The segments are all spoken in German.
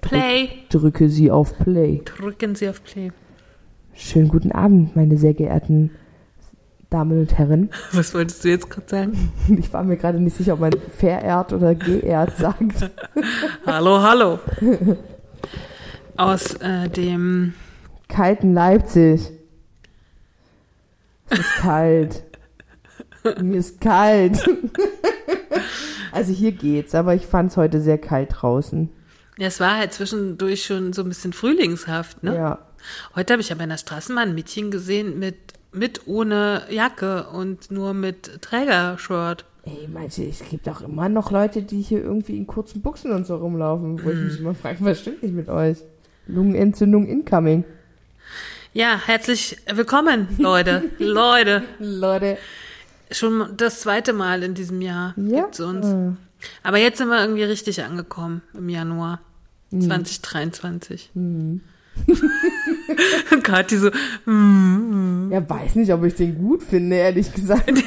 Play. Drücke sie auf Play. Drücken Sie auf Play. Schönen guten Abend, meine sehr geehrten Damen und Herren. Was wolltest du jetzt gerade sagen? Ich war mir gerade nicht sicher, ob man verehrt oder geehrt sagt. hallo, hallo. Aus äh, dem Kalten Leipzig. Es ist kalt. Mir ist kalt. Also hier geht's, aber ich fand's heute sehr kalt draußen. Ja, es war halt zwischendurch schon so ein bisschen frühlingshaft, ne? Ja. Heute habe ich aber in der Straßenbahn ein Mädchen gesehen mit, mit ohne Jacke und nur mit Trägershirt. Ey, manche, es gibt auch immer noch Leute, die hier irgendwie in kurzen Buchsen und so rumlaufen, wo ich mich immer frage, was stimmt nicht mit euch? Lungenentzündung incoming. Ja, herzlich willkommen, Leute. Leute. Leute. Schon das zweite Mal in diesem Jahr Ja. gibt's uns. Ah. Aber jetzt sind wir irgendwie richtig angekommen im Januar Mhm. 2023. Kathi so, mm, Ja, weiß nicht, ob ich den gut finde, ehrlich gesagt.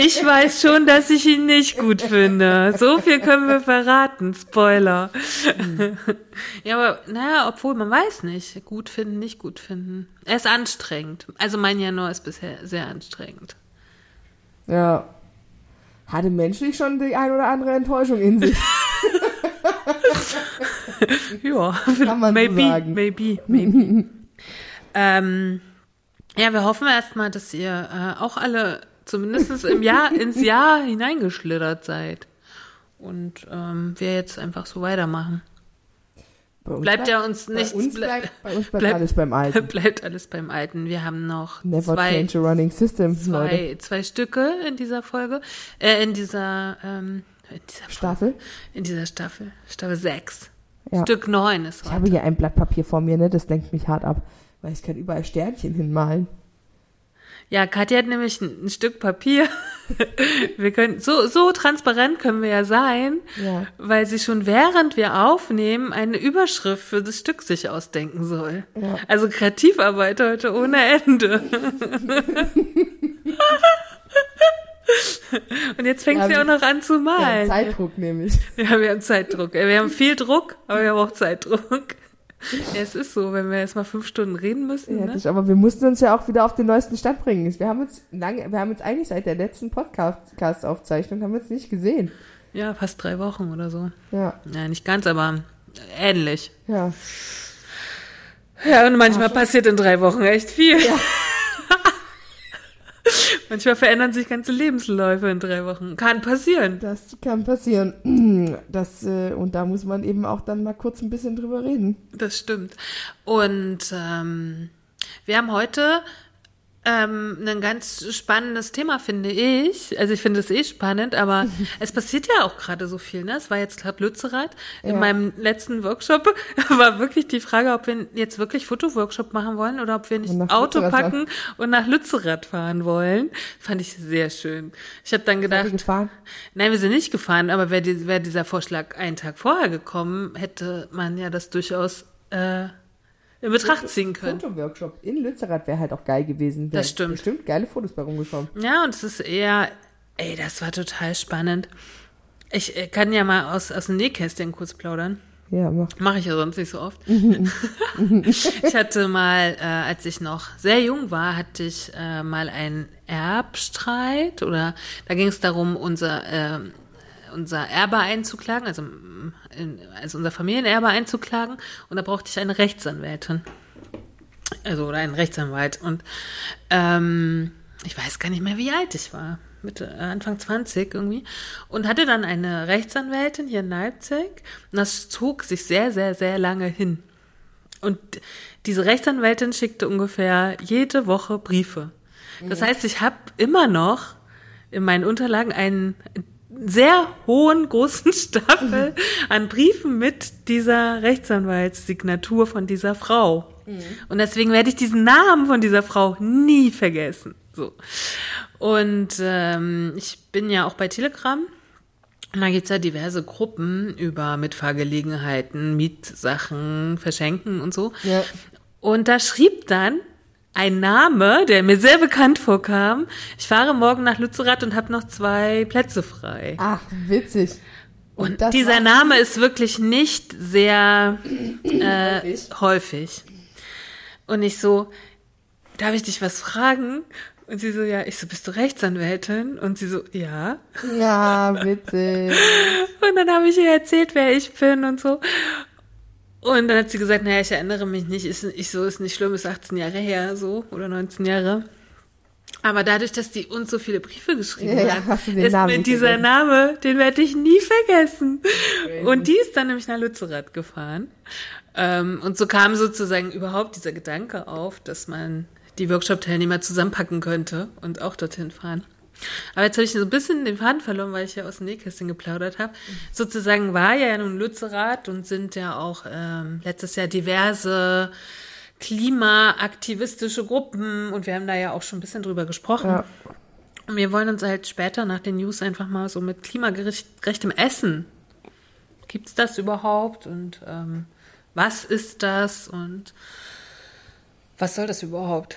Ich weiß schon, dass ich ihn nicht gut finde. So viel können wir verraten. Spoiler. Ja, aber naja, obwohl man weiß nicht. Gut finden, nicht gut finden. Er ist anstrengend. Also mein Januar ist bisher sehr anstrengend. Ja. Hatte menschlich schon die ein oder andere Enttäuschung in sich. Ja, Kann man so maybe, sagen. maybe, maybe. ähm, ja, wir hoffen erstmal, dass ihr äh, auch alle zumindest im Jahr, ins Jahr hineingeschlittert seid. Und ähm, wir jetzt einfach so weitermachen. Bei Bleibt ja uns bei nichts. Uns ble- bleibt, bei uns bleibt bleibt- alles beim Alten. Bleibt alles beim Alten. Wir haben noch Never zwei, change a running system, Leute. zwei, zwei Stücke in dieser Folge, äh, in dieser, ähm, in dieser Staffel. in dieser Staffel, Staffel 6. Ja. Stück 9 ist Ich heute. habe hier ein Blatt Papier vor mir, ne? Das lenkt mich hart ab. Weil ich kann überall Sternchen hinmalen. Ja, Katja hat nämlich ein, ein Stück Papier. Wir können, so, so transparent können wir ja sein, Ja. weil sie schon während wir aufnehmen eine Überschrift für das Stück sich ausdenken soll. Ja. Also Kreativarbeit heute ohne Ende. Und jetzt fängt Ja, sie auch noch an zu Ja, malen. Zeitdruck nämlich. Ja, wir haben Zeitdruck. Wir haben viel Druck, aber wir haben auch Zeitdruck. Ja, es ist so, wenn wir jetzt mal fünf Stunden reden müssen. Ja, Ne? aber wir mussten uns ja auch wieder auf den neuesten Stand bringen. Wir haben uns lange, wir haben uns eigentlich seit der letzten Podcast-Aufzeichnung haben wir uns nicht gesehen. ja, fast drei Wochen oder so. Ja, Ja, nicht ganz, aber ähnlich. ja. Ja, und manchmal passiert in drei Wochen echt viel. manchmal verändern sich ganze Lebensläufe in drei Wochen. Kann passieren. Das kann passieren. Das, äh, und da muss man eben auch dann mal kurz ein bisschen drüber reden. Das stimmt. Und ähm, wir haben heute ähm, ein ganz spannendes Thema, finde ich. Also ich finde es eh spannend, aber es passiert ja auch gerade so viel. Ne? Es war jetzt gerade Lützerath. In Ja. meinem letzten Workshop war wirklich die Frage, ob wir jetzt wirklich Fotoworkshop machen wollen oder ob wir nicht Auto Lützerath packen und nach Lützerath fahren wollen. Fand ich sehr schön. Ich habe dann gedacht, gefahren? Nein, wir sind nicht gefahren, aber wäre die, wär dieser Vorschlag einen Tag vorher gekommen, hätte man ja das durchaus äh, in Betracht ziehen können. Fotoworkshop in Lützerath wäre halt auch geil gewesen. Das stimmt. Bestimmt geile Fotos bei rumgekommen. Ja, und es ist eher, ey, das war total spannend. Ich äh, kann ja mal aus, aus dem Nähkästchen kurz plaudern. Ja, mach. Mache ich ja sonst nicht so oft. ich hatte mal, äh, als ich noch sehr jung war, hatte ich äh, mal einen Erbstreit oder da ging es darum, unser, ähm, unser Erbe einzuklagen, also, also unser Familienerbe einzuklagen und da brauchte ich eine Rechtsanwältin. Also oder einen Rechtsanwalt. Und ähm, ich weiß gar nicht mehr, wie alt ich war. Mitte, Anfang 20 irgendwie. Und hatte dann eine Rechtsanwältin hier in Leipzig. Und das zog sich sehr, sehr, sehr lange hin. Und diese Rechtsanwältin schickte ungefähr jede Woche Briefe. Das heißt, ich habe immer noch in meinen Unterlagen einen sehr hohen, großen Stapel an Briefen mit dieser Rechtsanwaltssignatur von dieser Frau. Und deswegen werde ich diesen Namen von dieser Frau nie vergessen. So. Und ähm, ich bin ja auch bei Telegram. Und da gibt's ja diverse Gruppen über Mitfahrgelegenheiten, Mietsachen, Verschenken und so. Ja. Und da schrieb dann ein Name, der mir sehr bekannt vorkam. Ich fahre morgen nach Lützerath und habe noch zwei Plätze frei. Ach, witzig. Und das dieser Name ist wirklich nicht sehr äh, Häufig. häufig. Und ich so, darf ich dich was fragen? Und sie so, ja, ich so, bist du Rechtsanwältin? Und sie so, ja. Ja, witzig. Und dann habe ich ihr erzählt, wer ich bin und so. Und dann hat sie gesagt, naja, ich erinnere mich nicht. Ist, ich so, ist nicht schlimm, ist 18 Jahre her, so, oder 19 Jahre. Aber dadurch, dass die uns so viele Briefe geschrieben Ja, hat, ist Namen mir dieser vergessen. Name, den werde ich nie vergessen. Und die ist dann nämlich nach Lützerath gefahren. Ähm, und so kam sozusagen überhaupt dieser Gedanke auf, dass man die Workshop-Teilnehmer zusammenpacken könnte und auch dorthin fahren. Aber jetzt habe ich so ein bisschen den Faden verloren, weil ich ja aus dem Nähkästchen geplaudert habe. Sozusagen war ja nun Lützerath und sind ja auch ähm, letztes Jahr diverse klimaaktivistische Gruppen und wir haben da ja auch schon ein bisschen drüber gesprochen. Ja. Und wir wollen uns halt später nach den News einfach mal so mit klimagerechtem Essen. Gibt's das überhaupt? Und ähm, was ist das? Und was soll das überhaupt?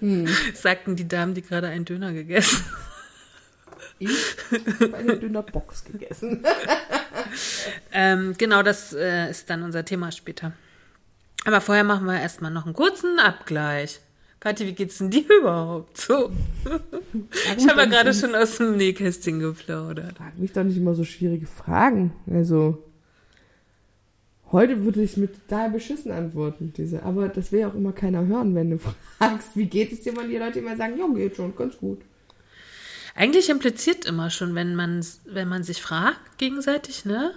Sagten die Damen, die gerade einen Döner gegessen. Ich habe eine dünner Box gegessen. Ähm, genau, das äh, ist dann unser Thema später. Aber vorher machen wir erstmal noch einen kurzen Abgleich. Kathi, wie geht's denn dir überhaupt so? Ich habe ja gerade schon aus dem Nähkästchen geplaudert. Frag mich doch nicht immer so schwierige Fragen. Also, heute würde ich mit total beschissen antworten, diese. Aber das will ja auch immer keiner hören, wenn du fragst, wie geht es dir, wenn die Leute immer sagen, ja, geht schon, ganz gut. Eigentlich impliziert immer schon, wenn man, wenn man sich fragt gegenseitig, ne?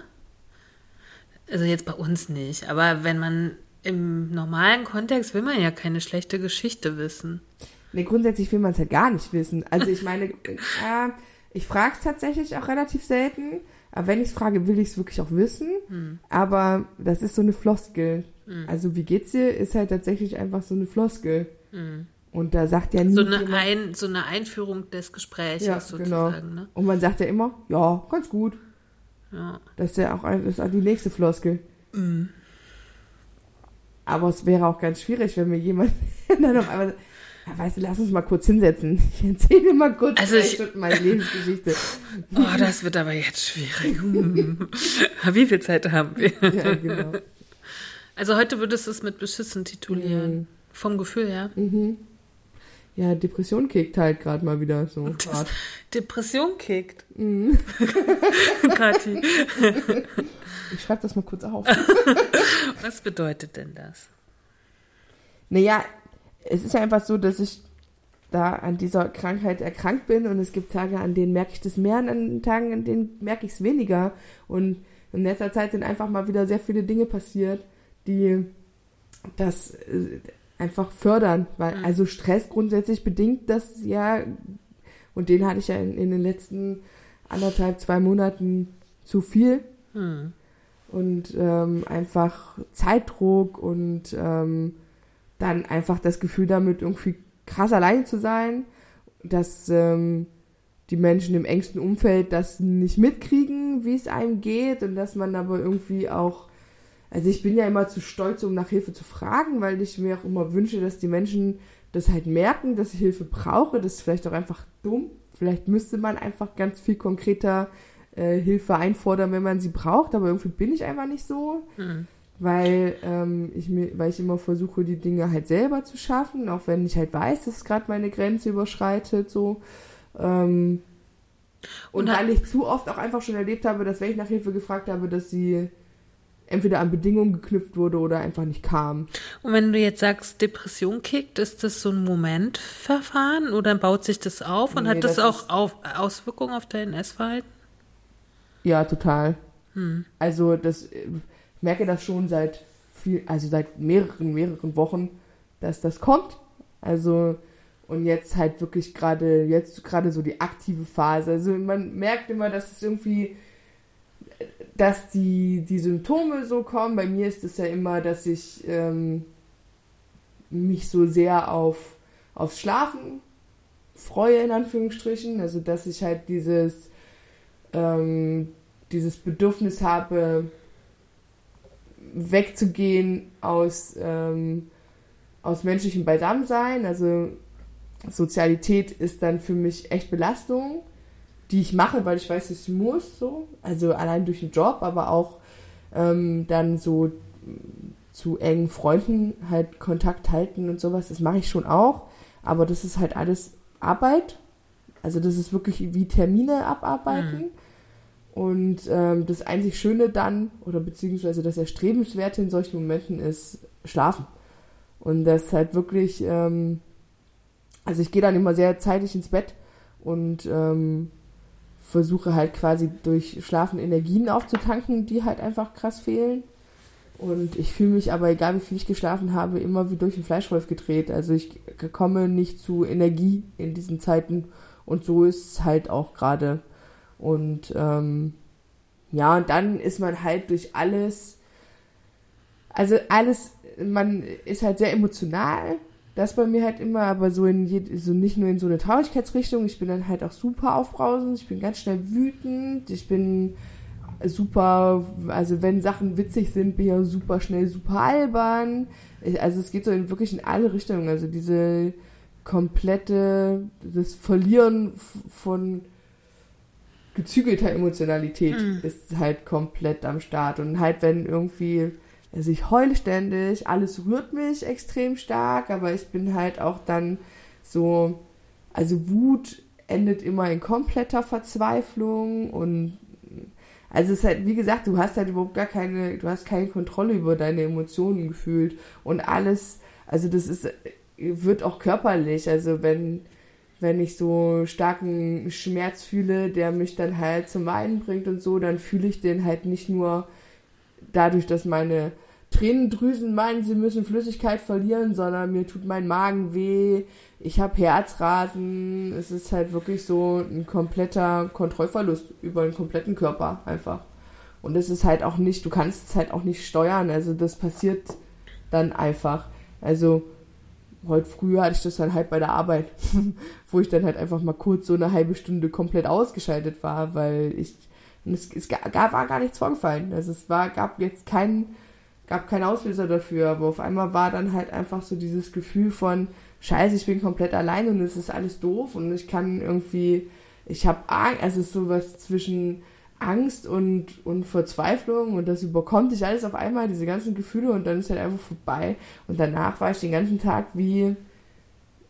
Also jetzt bei uns nicht, aber wenn man im normalen Kontext will man ja keine schlechte Geschichte wissen. Nee, grundsätzlich will man es halt gar nicht wissen. Also ich meine, äh, ich frage es tatsächlich auch relativ selten. Aber wenn ich es frage, will ich es wirklich auch wissen. Hm. Aber das ist so eine Floskel. Also wie geht's dir, ist halt tatsächlich einfach so eine Floskel. Und da sagt ja nie Hm. So eine, jemand- Ein, so eine Einführung des Gesprächs ja, genau. sozusagen, ne? Und man sagt ja immer, ja, ganz gut. Ja. Das ist ja auch, ein- das ist auch die nächste Floskel. Mhm. Aber es wäre auch ganz schwierig, wenn mir jemand dann auf einmal sagt, weißt du, lass uns mal kurz hinsetzen. Ich erzähle mal kurz Also ich- Stunden meine Lebensgeschichte. Oh, das wird aber jetzt schwierig. Hm. Wie viel Zeit haben wir? Ja, genau. Also heute würdest du es mit beschissen titulieren. Vom Gefühl her. Mhm. Ja, Depression kickt halt gerade mal wieder so. grad. Depression kickt. Mhm. Kathi, Ich schreibe das mal kurz auf. was bedeutet denn das? Naja, es ist ja einfach so, dass ich da an dieser Krankheit erkrankt bin und es gibt Tage, an denen merke ich das mehr und an Tagen, an denen merke ich es weniger. Und in letzter Zeit sind einfach mal wieder sehr viele Dinge passiert, die das äh, einfach fördern. Weil, also Stress grundsätzlich bedingt das ja, und den hatte ich ja in, in den letzten anderthalb, zwei Monaten zu viel. Hm. und ähm, einfach Zeitdruck und ähm, dann einfach das Gefühl damit irgendwie krass allein zu sein, dass ähm, die Menschen im engsten Umfeld das nicht mitkriegen, wie es einem geht und dass man aber irgendwie auch, also ich bin ja immer zu stolz, um nach Hilfe zu fragen, weil ich mir auch immer wünsche, dass die Menschen das halt merken, dass ich Hilfe brauche. Das ist vielleicht auch einfach dumm. Vielleicht müsste man einfach ganz viel konkreter äh, Hilfe einfordern, wenn man sie braucht, aber irgendwie bin ich einfach nicht so, Hm. Weil, ähm, ich mir, weil ich immer versuche, die Dinge halt selber zu schaffen, auch wenn ich halt weiß, dass gerade meine Grenze überschreitet, so. Ähm, und Und weil ich zu oft auch einfach schon erlebt habe, dass wenn ich nach Hilfe gefragt habe, dass sie entweder an Bedingungen geknüpft wurde oder einfach nicht kam. Und wenn du jetzt sagst, Depression kickt, ist das so ein Momentverfahren oder baut sich das auf und Nee, hat das, das auch auf, Auswirkungen auf dein Essverhalten? Ja, total. Hm. Also das äh, merke das schon seit viel, also seit mehreren, mehreren Wochen, dass das kommt. Also Und jetzt halt wirklich gerade, jetzt gerade so die aktive Phase. Also man merkt immer, dass es irgendwie, dass die, die Symptome so kommen. Bei mir ist es ja immer, dass ich ähm, mich so sehr auf, aufs Schlafen freue, in Anführungsstrichen. Also dass ich halt dieses, ähm, dieses Bedürfnis habe, wegzugehen aus, ähm, aus menschlichem Beisammensein. Also Sozialität ist dann für mich echt Belastung, die ich mache, weil ich weiß, ich muss so. Also allein durch den Job, aber auch ähm, dann so zu engen Freunden halt Kontakt halten und sowas. Das mache ich schon auch. Aber das ist halt alles Arbeit. Also das ist wirklich wie Termine abarbeiten. Mhm. Und ähm, das einzig Schöne dann, oder beziehungsweise das Erstrebenswerte in solchen Momenten ist Schlafen. Und das halt wirklich, ähm, also ich gehe dann immer sehr zeitig ins Bett und ähm, versuche halt quasi durch Schlafen Energien aufzutanken, die halt einfach krass fehlen. Und ich fühle mich aber, egal wie viel ich geschlafen habe, immer wie durch den Fleischwolf gedreht. Also ich komme nicht zu Energie in diesen Zeiten. Und so ist es halt auch gerade. Und ähm, ja, und dann ist man halt durch alles, also alles, man ist halt sehr emotional. Das bei mir halt immer, aber so in je, so nicht nur in so eine Traurigkeitsrichtung. Ich bin dann halt auch super aufbrausend. Ich bin ganz schnell wütend. Ich bin super, also wenn Sachen witzig sind, bin ich auch super schnell super albern. Also es geht so in wirklich in alle Richtungen. Also diese komplette, das Verlieren von gezügelter Emotionalität mhm. ist halt komplett am Start. Und halt, wenn irgendwie, also ich heule ständig, alles rührt mich extrem stark, aber ich bin halt auch dann so, also Wut endet immer in kompletter Verzweiflung und also es ist halt, wie gesagt, du hast halt überhaupt gar keine, du hast keine Kontrolle über deine Emotionen gefühlt und alles, also das ist, wird auch körperlich, also wenn, wenn ich so starken Schmerz fühle, der mich dann halt zum Weinen bringt und so, dann fühle ich den halt nicht nur dadurch, dass meine Tränendrüsen meinen, sie müssen Flüssigkeit verlieren, sondern mir tut mein Magen weh, ich habe Herzrasen, es ist halt wirklich so ein kompletter Kontrollverlust über den kompletten Körper einfach. Und es ist halt auch nicht, du kannst es halt auch nicht steuern, also das passiert dann einfach. Also heute früher hatte ich das dann halt bei der Arbeit, wo ich dann halt einfach mal kurz so eine halbe Stunde komplett ausgeschaltet war, weil ich, es, es gab, war gar nichts vorgefallen. Also es war, gab jetzt keinen, gab keinen Auslöser dafür, aber auf einmal war dann halt einfach so dieses Gefühl von, scheiße, ich bin komplett allein und es ist alles doof und ich kann irgendwie, ich habe Angst, also es ist sowas zwischen Angst und, und Verzweiflung und das überkommt dich alles auf einmal, diese ganzen Gefühle und dann ist halt einfach vorbei. Und danach war ich den ganzen Tag wie,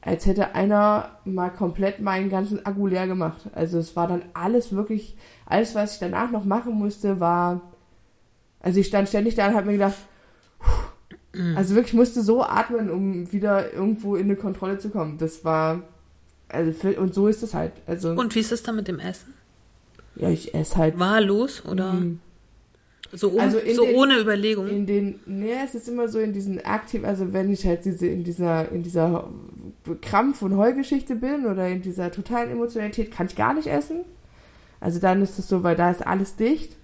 als hätte einer mal komplett meinen ganzen Akku leer gemacht. Also es war dann alles wirklich, alles was ich danach noch machen musste, war, also ich stand ständig da und habe mir gedacht, mhm. also wirklich musste so atmen, um wieder irgendwo in eine Kontrolle zu kommen. Das war, also für, und so ist es halt. Also und wie ist es dann mit dem Essen? Ja, ich esse halt. Wahllos oder? Mhm. So, um, also so den, ohne Überlegung. In den, nee, es ist immer so in diesen aktiv, also wenn ich halt diese, in dieser, in dieser Krampf- und Heulgeschichte bin oder in dieser totalen Emotionalität, kann ich gar nicht essen. Also dann ist es so, weil da ist alles dicht.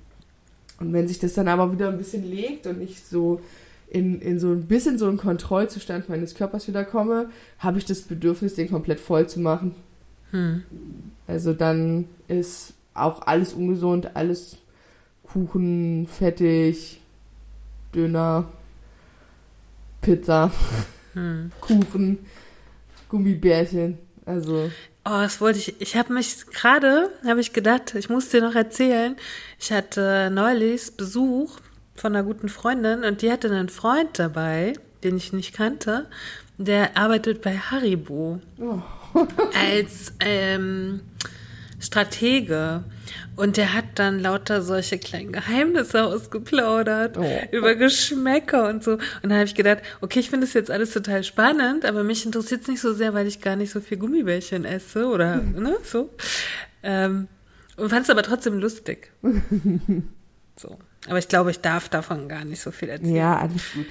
Und wenn sich das dann aber wieder ein bisschen legt und ich so in, in so ein bisschen so einen Kontrollzustand meines Körpers wieder komme, habe ich das Bedürfnis, den komplett voll zu machen. Hm. Also dann ist auch alles ungesund, alles Kuchen, fettig, Döner, Pizza, hm. Kuchen, Gummibärchen, also. Oh, das wollte ich. Ich habe mich gerade, habe ich gedacht, ich muss dir noch erzählen. Ich hatte neulich Besuch von einer guten Freundin und die hatte einen Freund dabei, den ich nicht kannte. Der arbeitet bei Haribo oh. als ähm, Stratege. Und der hat dann lauter solche kleinen Geheimnisse ausgeplaudert oh. über Geschmäcker und so. Und dann habe ich gedacht, okay, ich finde das jetzt alles total spannend, aber mich interessiert es nicht so sehr, weil ich gar nicht so viel Gummibärchen esse oder ne, so. Ähm, und fand es aber trotzdem lustig. so. Aber ich glaube, ich darf davon gar nicht so viel erzählen. Ja, alles gut.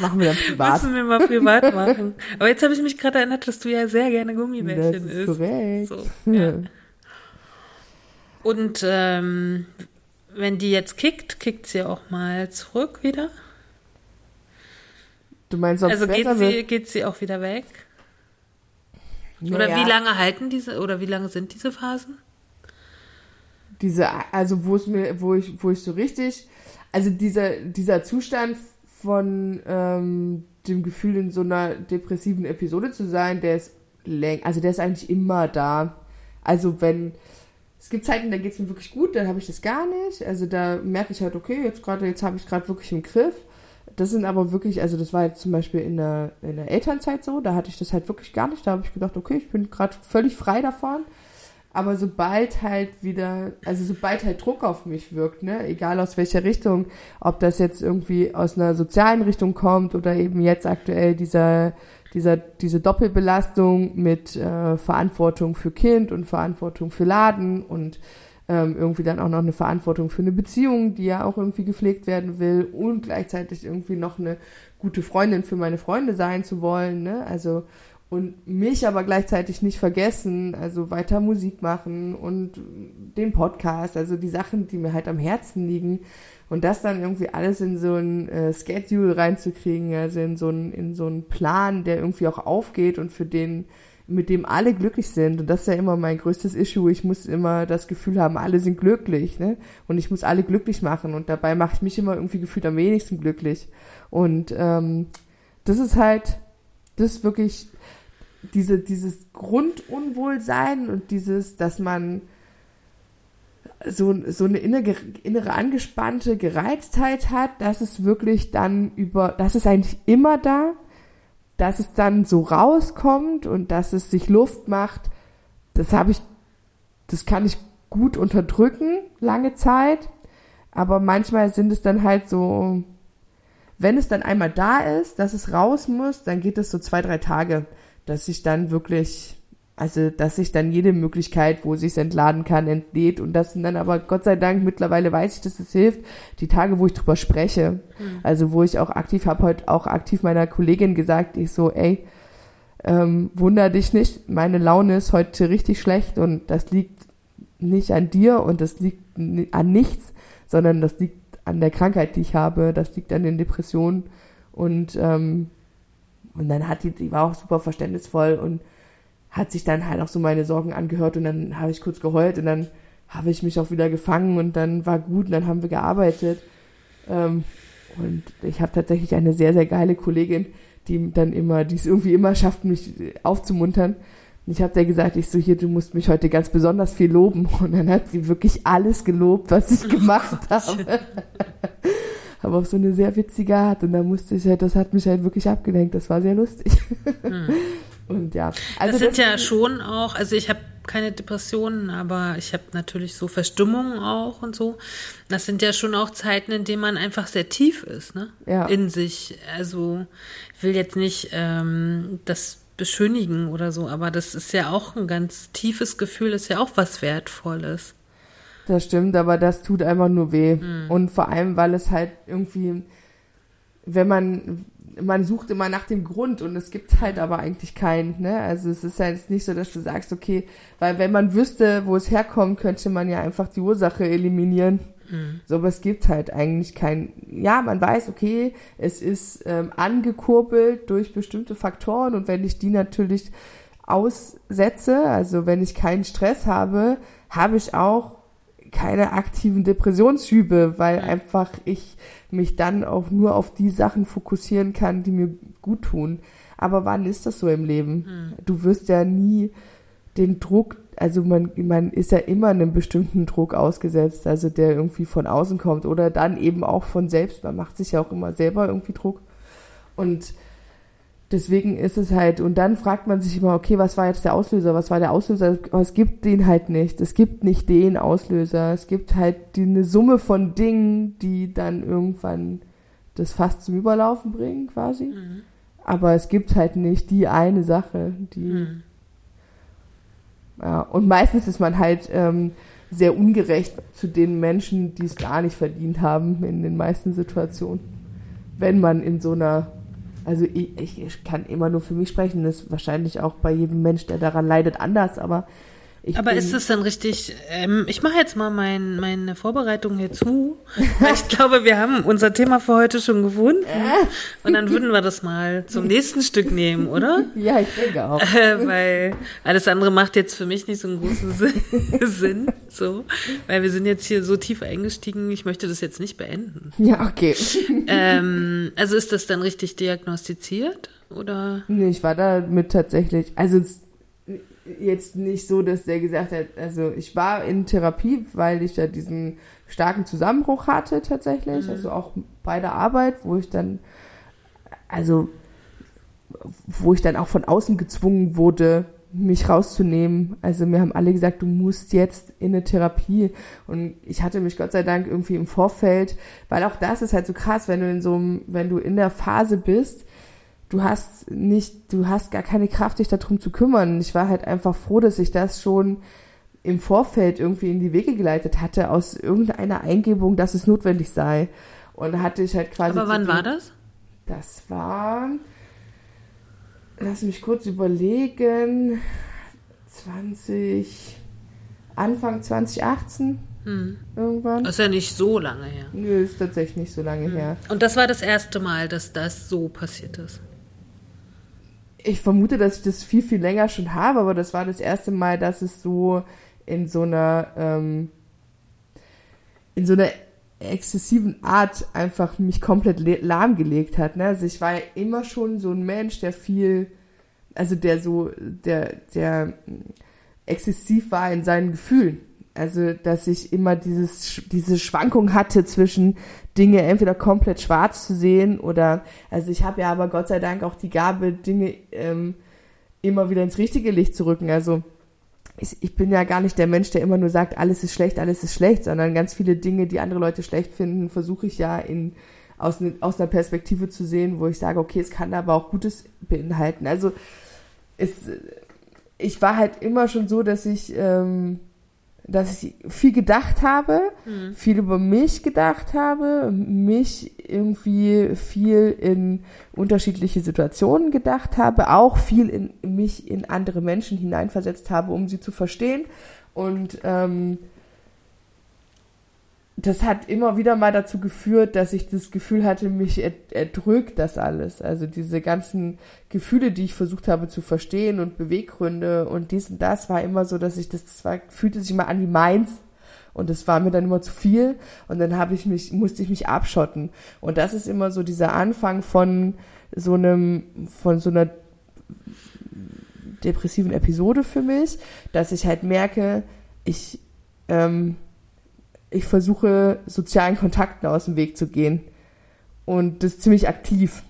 Machen wir dann privat. Müssen wir mal privat machen. Aber jetzt habe ich mich gerade erinnert, dass du ja sehr gerne Gummibärchen Das ist isst. korrekt. So, ja. Und ähm, wenn die jetzt kickt, kickt sie auch mal zurück wieder. Du meinst, ob Also geht sie, wird? geht sie auch wieder weg? Oder Naja, wie lange halten diese, oder wie lange sind diese Phasen? Diese, also wo es mir, wo ich, wo ich so richtig, also dieser, dieser Zustand von ähm, dem Gefühl, in so einer depressiven Episode zu sein, der ist läng, also der ist eigentlich immer da. Also wenn, es gibt Zeiten, da geht es mir wirklich gut, dann habe ich das gar nicht. Also da merke ich halt, okay, jetzt gerade, jetzt habe ich gerade wirklich im Griff. Das sind aber wirklich, also das war jetzt zum Beispiel in der, in der Elternzeit so, da hatte ich das halt wirklich gar nicht. Da habe ich gedacht, okay, ich bin gerade völlig frei davon. Aber sobald halt wieder, also sobald halt Druck auf mich wirkt, ne, egal aus welcher Richtung, ob das jetzt irgendwie aus einer sozialen Richtung kommt oder eben jetzt aktuell dieser, dieser, diese Doppelbelastung mit äh, Verantwortung für Kind und Verantwortung für Laden und ähm, irgendwie dann auch noch eine Verantwortung für eine Beziehung, die ja auch irgendwie gepflegt werden will und gleichzeitig irgendwie noch eine gute Freundin für meine Freunde sein zu wollen, ne, also und mich aber gleichzeitig nicht vergessen, also weiter Musik machen und den Podcast, also die Sachen, die mir halt am Herzen liegen und das dann irgendwie alles in so ein äh, Schedule reinzukriegen, also in so ein in so einen Plan, der irgendwie auch aufgeht und für den mit dem alle glücklich sind und das ist ja immer mein größtes Issue. Ich muss immer das Gefühl haben, alle sind glücklich, ne? Und ich muss alle glücklich machen und dabei mache ich mich immer irgendwie gefühlt am wenigsten glücklich und ähm, das ist halt das ist wirklich diese, dieses Grundunwohlsein und dieses, dass man so, so eine innere, innere angespannte Gereiztheit hat, das ist wirklich dann über, das ist eigentlich immer da, dass es dann so rauskommt und dass es sich Luft macht, das habe ich, das kann ich gut unterdrücken, lange Zeit, aber manchmal sind es dann halt so, wenn es dann einmal da ist, dass es raus muss, dann geht es so zwei, drei Tage, dass ich dann wirklich, also dass ich dann jede Möglichkeit, wo sich entladen kann, entlädt. Und das sind dann aber Gott sei Dank mittlerweile weiß ich, dass es hilft, die Tage, wo ich drüber spreche, also wo ich auch aktiv habe heute auch aktiv meiner Kollegin gesagt, ich so, ey, ähm, wunder dich nicht, meine Laune ist heute richtig schlecht und das liegt nicht an dir und das liegt an nichts, sondern das liegt an der Krankheit, die ich habe, das liegt an den Depressionen. Und ähm, und dann hat die, die war auch super verständnisvoll und hat sich dann halt auch so meine Sorgen angehört und dann habe ich kurz geheult und dann habe ich mich auch wieder gefangen und dann war gut und dann haben wir gearbeitet. Ähm, und ich habe tatsächlich eine sehr, sehr geile Kollegin, die dann immer, die es irgendwie immer schafft, mich aufzumuntern. Und ich habe der gesagt, ich so, hier, du musst mich heute ganz besonders viel loben. Und dann hat sie wirklich alles gelobt, was ich gemacht habe. aber auf so eine sehr witzige Art. Und da musste ich halt, das hat mich halt wirklich abgelenkt. Das war sehr lustig. Und ja. Also das sind ja deswegen- schon auch, also ich habe keine Depressionen, aber ich habe natürlich so Verstimmungen auch und so. Das sind ja schon auch Zeiten, in denen man einfach sehr tief ist, ne? Ja. In sich. Also ich will jetzt nicht ähm, das beschönigen oder so, aber das ist ja auch ein ganz tiefes Gefühl, ist ja auch was Wertvolles. Das stimmt, aber das tut einfach nur weh. Hm. Und vor allem, weil es halt irgendwie, wenn man, man sucht immer nach dem Grund und es gibt halt aber eigentlich keinen, ne? Also es ist ja jetzt nicht so, dass du sagst, okay, weil wenn man wüsste, wo es herkommt, könnte man ja einfach die Ursache eliminieren. So, aber es gibt halt eigentlich kein, ja, man weiß, okay, es ist ähm, angekurbelt durch bestimmte Faktoren und wenn ich die natürlich aussetze, also wenn ich keinen Stress habe, habe ich auch keine aktiven Depressionsschübe, weil einfach ich mich dann auch nur auf die Sachen fokussieren kann, die mir gut tun. Aber wann ist das so im Leben? Du wirst ja nie den Druck, also man, man ist ja immer einem bestimmten Druck ausgesetzt, also der irgendwie von außen kommt oder dann eben auch von selbst. Man macht sich ja auch immer selber irgendwie Druck. Und deswegen ist es halt, und dann fragt man sich immer, okay, was war jetzt der Auslöser? Was war der Auslöser? Aber es gibt den halt nicht. Es gibt nicht den Auslöser. Es gibt halt die, eine Summe von Dingen, die dann irgendwann das fast zum Überlaufen bringen, quasi. Aber es gibt halt nicht die eine Sache, die. Ja, und meistens ist man halt ähm, sehr ungerecht zu den Menschen, die es gar nicht verdient haben, in den meisten Situationen. Wenn man in so einer Also ich, ich, kann immer nur für mich sprechen, das ist wahrscheinlich auch bei jedem Mensch, der daran leidet, anders, aber ich Aber ist es dann richtig, ähm, ich mache jetzt mal mein, meine Vorbereitung hier zu, weil ich glaube, wir haben unser Thema für heute schon gefunden und dann würden wir das mal zum nächsten Stück nehmen, oder? Ja, ich denke auch. Äh, weil alles andere macht jetzt für mich nicht so einen großen Sinn, so, weil wir sind jetzt hier so tief eingestiegen, ich möchte das jetzt nicht beenden. Ja, okay. Ähm, also ist das dann richtig diagnostiziert oder? Nee, ich war damit tatsächlich, also es- jetzt nicht so, dass der gesagt hat, also ich war in Therapie, weil ich ja diesen starken Zusammenbruch hatte tatsächlich, also auch bei der Arbeit, wo ich dann, also wo ich dann auch von außen gezwungen wurde, mich rauszunehmen. Also mir haben alle gesagt, du musst jetzt in eine Therapie. Und ich hatte mich Gott sei Dank irgendwie im Vorfeld, weil auch das ist halt so krass, wenn du in so einem, wenn du in der Phase bist, du hast nicht, du hast gar keine Kraft, dich darum zu kümmern. Ich war halt einfach froh, dass ich das schon im Vorfeld irgendwie in die Wege geleitet hatte, aus irgendeiner Eingebung, dass es notwendig sei. Und da hatte ich halt quasi. Aber wann war das? Das war, lass mich kurz überlegen, 20, Anfang 2018 Hm. irgendwann. Das ist ja nicht so lange her. Nö, ist tatsächlich nicht so lange her. Und das war das erste Mal, dass das so passiert ist. Ich vermute, dass ich das viel, viel länger schon habe, aber das war das erste Mal, dass es so in so einer, ähm, in so einer exzessiven Art einfach mich komplett le- lahmgelegt hat. Ne? Also ich war ja immer schon so ein Mensch, der viel, also der so, der, der exzessiv war in seinen Gefühlen. Also, dass ich immer dieses, diese Schwankung hatte zwischen Dinge entweder komplett schwarz zu sehen oder, also ich habe ja aber Gott sei Dank auch die Gabe, Dinge ähm, immer wieder ins richtige Licht zu rücken. Also ich, ich bin ja gar nicht der Mensch, der immer nur sagt, alles ist schlecht, alles ist schlecht, sondern ganz viele Dinge, die andere Leute schlecht finden, versuche ich ja in, aus, ne, aus einer Perspektive zu sehen, wo ich sage, okay, es kann aber auch Gutes beinhalten. Also es, ich war halt immer schon so, dass ich, ähm, dass ich viel gedacht habe, viel über mich gedacht habe, mich irgendwie viel in unterschiedliche Situationen gedacht habe, auch viel in mich in andere Menschen hineinversetzt habe, um sie zu verstehen. Und ähm, das hat immer wieder mal dazu geführt, dass ich das Gefühl hatte, mich erd- erdrückt das alles. Also diese ganzen Gefühle, die ich versucht habe zu verstehen und Beweggründe und dies und das war immer so, dass ich das, das war, fühlte sich immer an wie meins. Und das war mir dann immer zu viel. Und dann habe ich mich, musste ich mich abschotten. Und das ist immer so dieser Anfang von so einem, von so einer depressiven Episode für mich, dass ich halt merke, ich, ähm, ich versuche sozialen Kontakten aus dem Weg zu gehen. Und das ziemlich aktiv.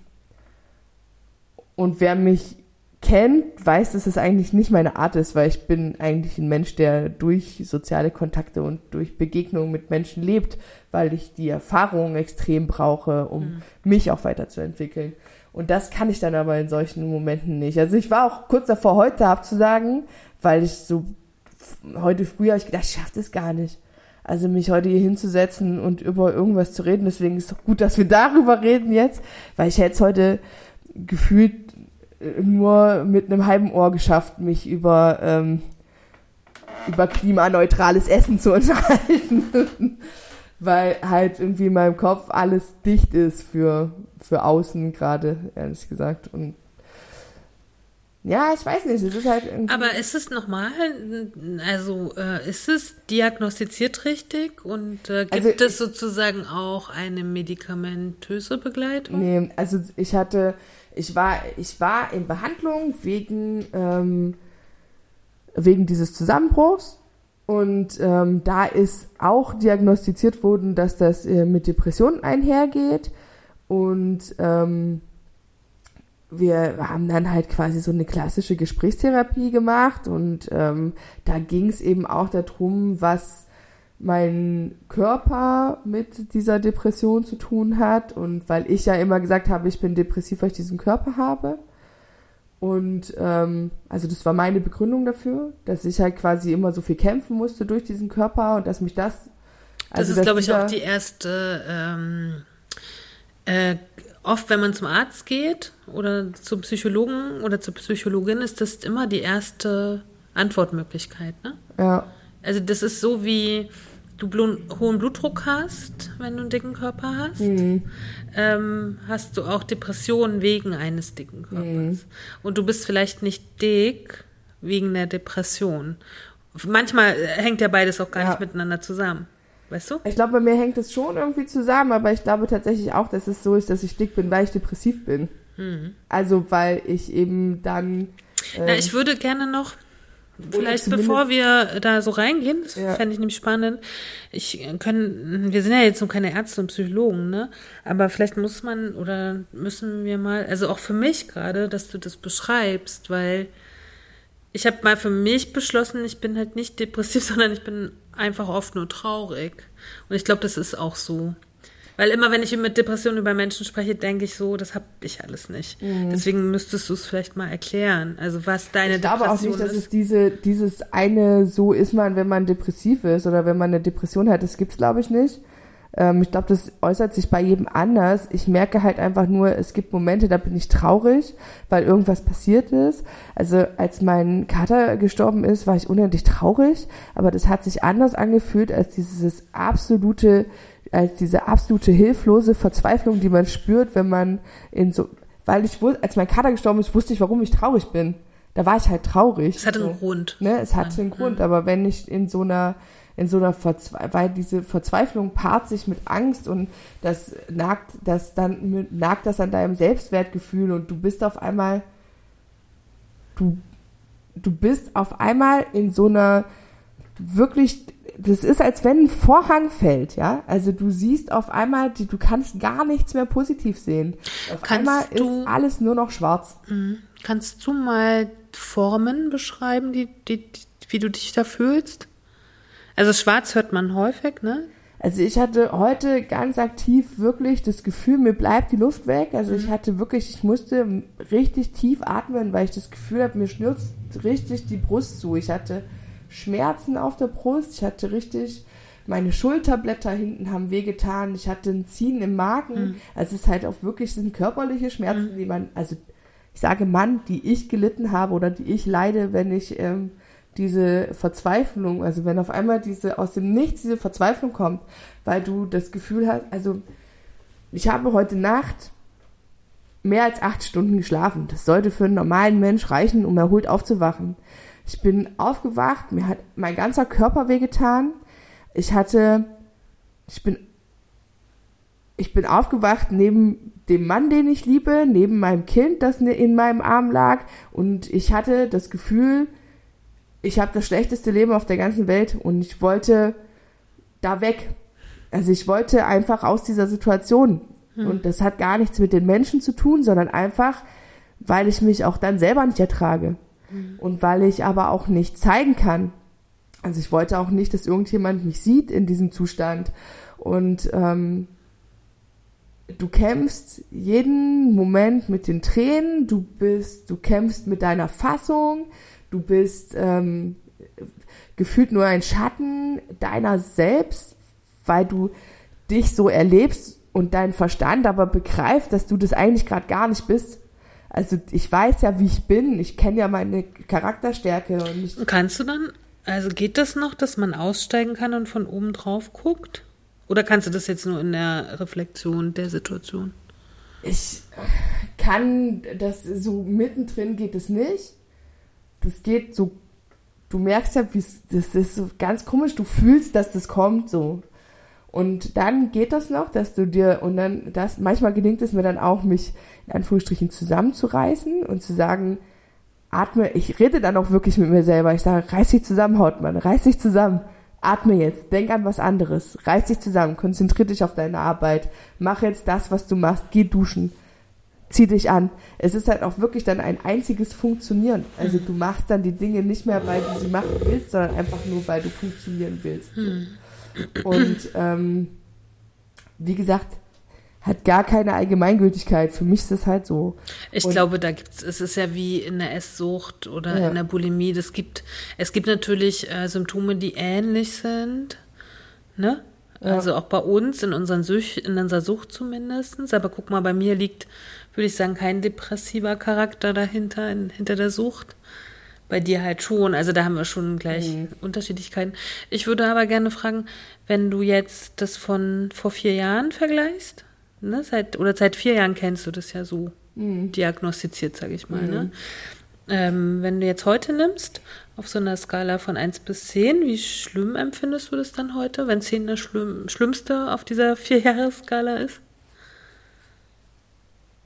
Und wer mich kennt, weiß, dass es eigentlich nicht meine Art ist, weil ich bin eigentlich ein Mensch, der durch soziale Kontakte und durch Begegnungen mit Menschen lebt, weil ich die Erfahrung extrem brauche, um mich auch weiterzuentwickeln. Und das kann ich dann aber in solchen Momenten nicht. Also ich war auch kurz davor, heute abzusagen, weil ich so heute früh habe ich gedacht, ich schaffe das gar nicht. Also mich heute hier hinzusetzen und über irgendwas zu reden. Deswegen ist es gut, dass wir darüber reden jetzt, weil ich hätte es heute gefühlt äh, nur mit einem halben Ohr geschafft, mich über, ähm, über klimaneutrales Essen zu unterhalten. weil halt irgendwie in meinem Kopf alles dicht ist für, für außen gerade, ehrlich gesagt. Und ja, ich weiß nicht, es ist halt. Aber ist es nochmal, also äh, ist es diagnostiziert richtig und äh, gibt Also es sozusagen auch eine medikamentöse Begleitung? Nee, also ich hatte, ich war, ich war in Behandlung wegen, ähm, wegen dieses Zusammenbruchs und ähm, da ist auch diagnostiziert worden, dass das äh, mit Depressionen einhergeht und ähm, wir haben dann halt quasi so eine klassische Gesprächstherapie gemacht und ähm, da ging es eben auch darum, was mein Körper mit dieser Depression zu tun hat und weil ich ja immer gesagt habe, ich bin depressiv, weil ich diesen Körper habe. Und ähm, also das war meine Begründung dafür, dass ich halt quasi immer so viel kämpfen musste durch diesen Körper und dass mich das Das also ist, dass glaube ich, auch die erste ähm, äh, oft, wenn man zum Arzt geht oder zum Psychologen oder zur Psychologin, ist das immer die erste Antwortmöglichkeit. Ne? Ja. Also das ist so wie du Blu hohen Blutdruck hast, wenn du einen dicken Körper hast, ähm, hast du auch Depressionen wegen eines dicken Körpers. Und du bist vielleicht nicht dick wegen der Depression. Manchmal hängt ja beides auch gar Ja. nicht miteinander zusammen. Weißt du? Ich glaube, bei mir hängt es schon irgendwie zusammen, aber ich glaube tatsächlich auch, dass es so ist, dass ich dick bin, weil ich depressiv bin. Mhm. Also, weil ich eben dann. Na, ähm, ich würde gerne noch, vielleicht bevor wir da so reingehen, das Ja. fände ich nämlich spannend, ich äh, können, wir sind ja jetzt noch keine Ärzte und Psychologen, ne? Aber vielleicht muss man oder müssen wir mal, also auch für mich gerade, dass du das beschreibst, weil ich habe mal für mich beschlossen, ich bin halt nicht depressiv, sondern ich bin einfach oft nur traurig. Und ich glaube, das ist auch so. Weil immer, wenn ich mit Depressionen über Menschen spreche, denke ich so, das habe ich alles nicht. Deswegen müsstest du es vielleicht mal erklären. Also was deine Mhm. ich glaube auch Depression nicht, dass ist. es diese, dieses eine, so ist man, wenn man depressiv ist oder wenn man eine Depression hat, das gibt's glaube ich nicht. Ähm, ich glaube, das äußert sich bei jedem anders. Ich merke halt einfach nur, es gibt Momente, da bin ich traurig, weil irgendwas passiert ist. Also als mein Kater gestorben ist, war ich unendlich traurig, aber das hat sich anders angefühlt als dieses absolute, als diese absolute hilflose Verzweiflung, die man spürt, wenn man in so, weil ich wusste, als mein Kater gestorben ist, wusste ich, warum ich traurig bin. Da war ich halt traurig. Es hatte so. einen Grund. Ne, es hatte einen Grund, aber wenn ich in so einer, in so einer Verzweiflung, weil diese Verzweiflung paart sich mit Angst und das nagt, das dann nagt das an deinem Selbstwertgefühl und du bist auf einmal, du, du bist auf einmal in so einer wirklich, das ist, als wenn ein Vorhang fällt, ja. Also du siehst auf einmal, die, du kannst gar nichts mehr positiv sehen. Auf Kannst einmal du- ist alles nur noch schwarz. Mhm. Kannst du mal Formen beschreiben, die, die, die, wie du dich da fühlst? Also schwarz hört man häufig, ne? Also ich hatte heute ganz aktiv wirklich das Gefühl, mir bleibt die Luft weg. Also ich hatte wirklich, ich musste richtig tief atmen, weil ich das Gefühl habe, mir schnürzt richtig die Brust zu. Ich hatte Schmerzen auf der Brust, ich hatte richtig, meine Schulterblätter hinten haben wehgetan, ich hatte ein Ziehen im Magen. Also es ist halt auch wirklich, es sind körperliche Schmerzen, die man, also ich sage Mann, die ich gelitten habe oder die ich leide, wenn ich ähm, diese Verzweiflung, also wenn auf einmal diese aus dem Nichts diese Verzweiflung kommt, weil du das Gefühl hast, also ich habe heute Nacht mehr als acht Stunden geschlafen. Das sollte für einen normalen Mensch reichen, um erholt aufzuwachen. Ich bin aufgewacht, mir hat mein ganzer Körper wehgetan. Ich hatte, ich bin, ich bin aufgewacht neben dem Mann, den ich liebe, neben meinem Kind, das in meinem Arm lag. Und ich hatte das Gefühl, ich habe das schlechteste Leben auf der ganzen Welt und ich wollte da weg. Also ich wollte einfach aus dieser Situation. Und das hat gar nichts mit den Menschen zu tun, sondern einfach, weil ich mich auch dann selber nicht ertrage. Und weil ich aber auch nicht zeigen kann. Also ich wollte auch nicht, dass irgendjemand mich sieht in diesem Zustand. Und ähm, du kämpfst jeden Moment mit den Tränen, du bist, du kämpfst mit deiner Fassung, du bist ähm, gefühlt nur ein Schatten deiner selbst, weil du dich so erlebst und dein Verstand aber begreift, dass du das eigentlich gerade gar nicht bist. Also ich weiß ja, wie ich bin, ich kenne ja meine Charakterstärke und ich, Kannst du dann, also geht das noch, dass man aussteigen kann und von oben drauf guckt? Oder kannst du das jetzt nur in der Reflexion der Situation? ich kann das so mittendrin geht es nicht. Das geht so, du merkst ja, wie das ist so ganz komisch, du fühlst, dass das kommt so. Und dann geht das noch, dass du dir, und dann, das, manchmal gelingt es mir dann auch, mich in Anführungsstrichen zusammenzureißen und zu sagen, atme, ich rede dann auch wirklich mit mir selber. Ich sage, reiß dich zusammen, Hautmann, reiß dich zusammen. Atme jetzt, denk an was anderes, reiß dich zusammen, konzentrier dich auf deine Arbeit, mach jetzt das, was du machst, geh duschen, zieh dich an. Es ist halt auch wirklich dann ein einziges Funktionieren. Also du machst dann die Dinge nicht mehr, weil du sie machen willst, sondern einfach nur, weil du funktionieren willst. So. Und ähm, wie gesagt, hat gar keine Allgemeingültigkeit. Für mich ist es halt so. Ich Und- glaube, da gibt's, es ist ja wie in der Esssucht oder Ja. in der Bulimie. Das gibt, es gibt natürlich äh, Symptome, die ähnlich sind, ne? Also auch bei uns, in, unseren Such, in unserer Sucht zumindest. Aber guck mal, bei mir liegt, würde ich sagen, kein depressiver Charakter dahinter, in, hinter der Sucht. Bei dir halt schon. Also da haben wir schon gleich mhm. Unterschiedlichkeiten. Ich würde aber gerne fragen, wenn du jetzt das von vor vier Jahren vergleichst, ne, seit, oder seit vier Jahren kennst du das ja so mhm. diagnostiziert, sage ich mal. Ne? Mhm. Ne? Ähm, wenn du jetzt heute nimmst, auf so einer Skala von 1 bis 10, wie schlimm empfindest du das dann heute, wenn 10 das schlimm, Schlimmste auf dieser Vier-Jahres-Skala ist?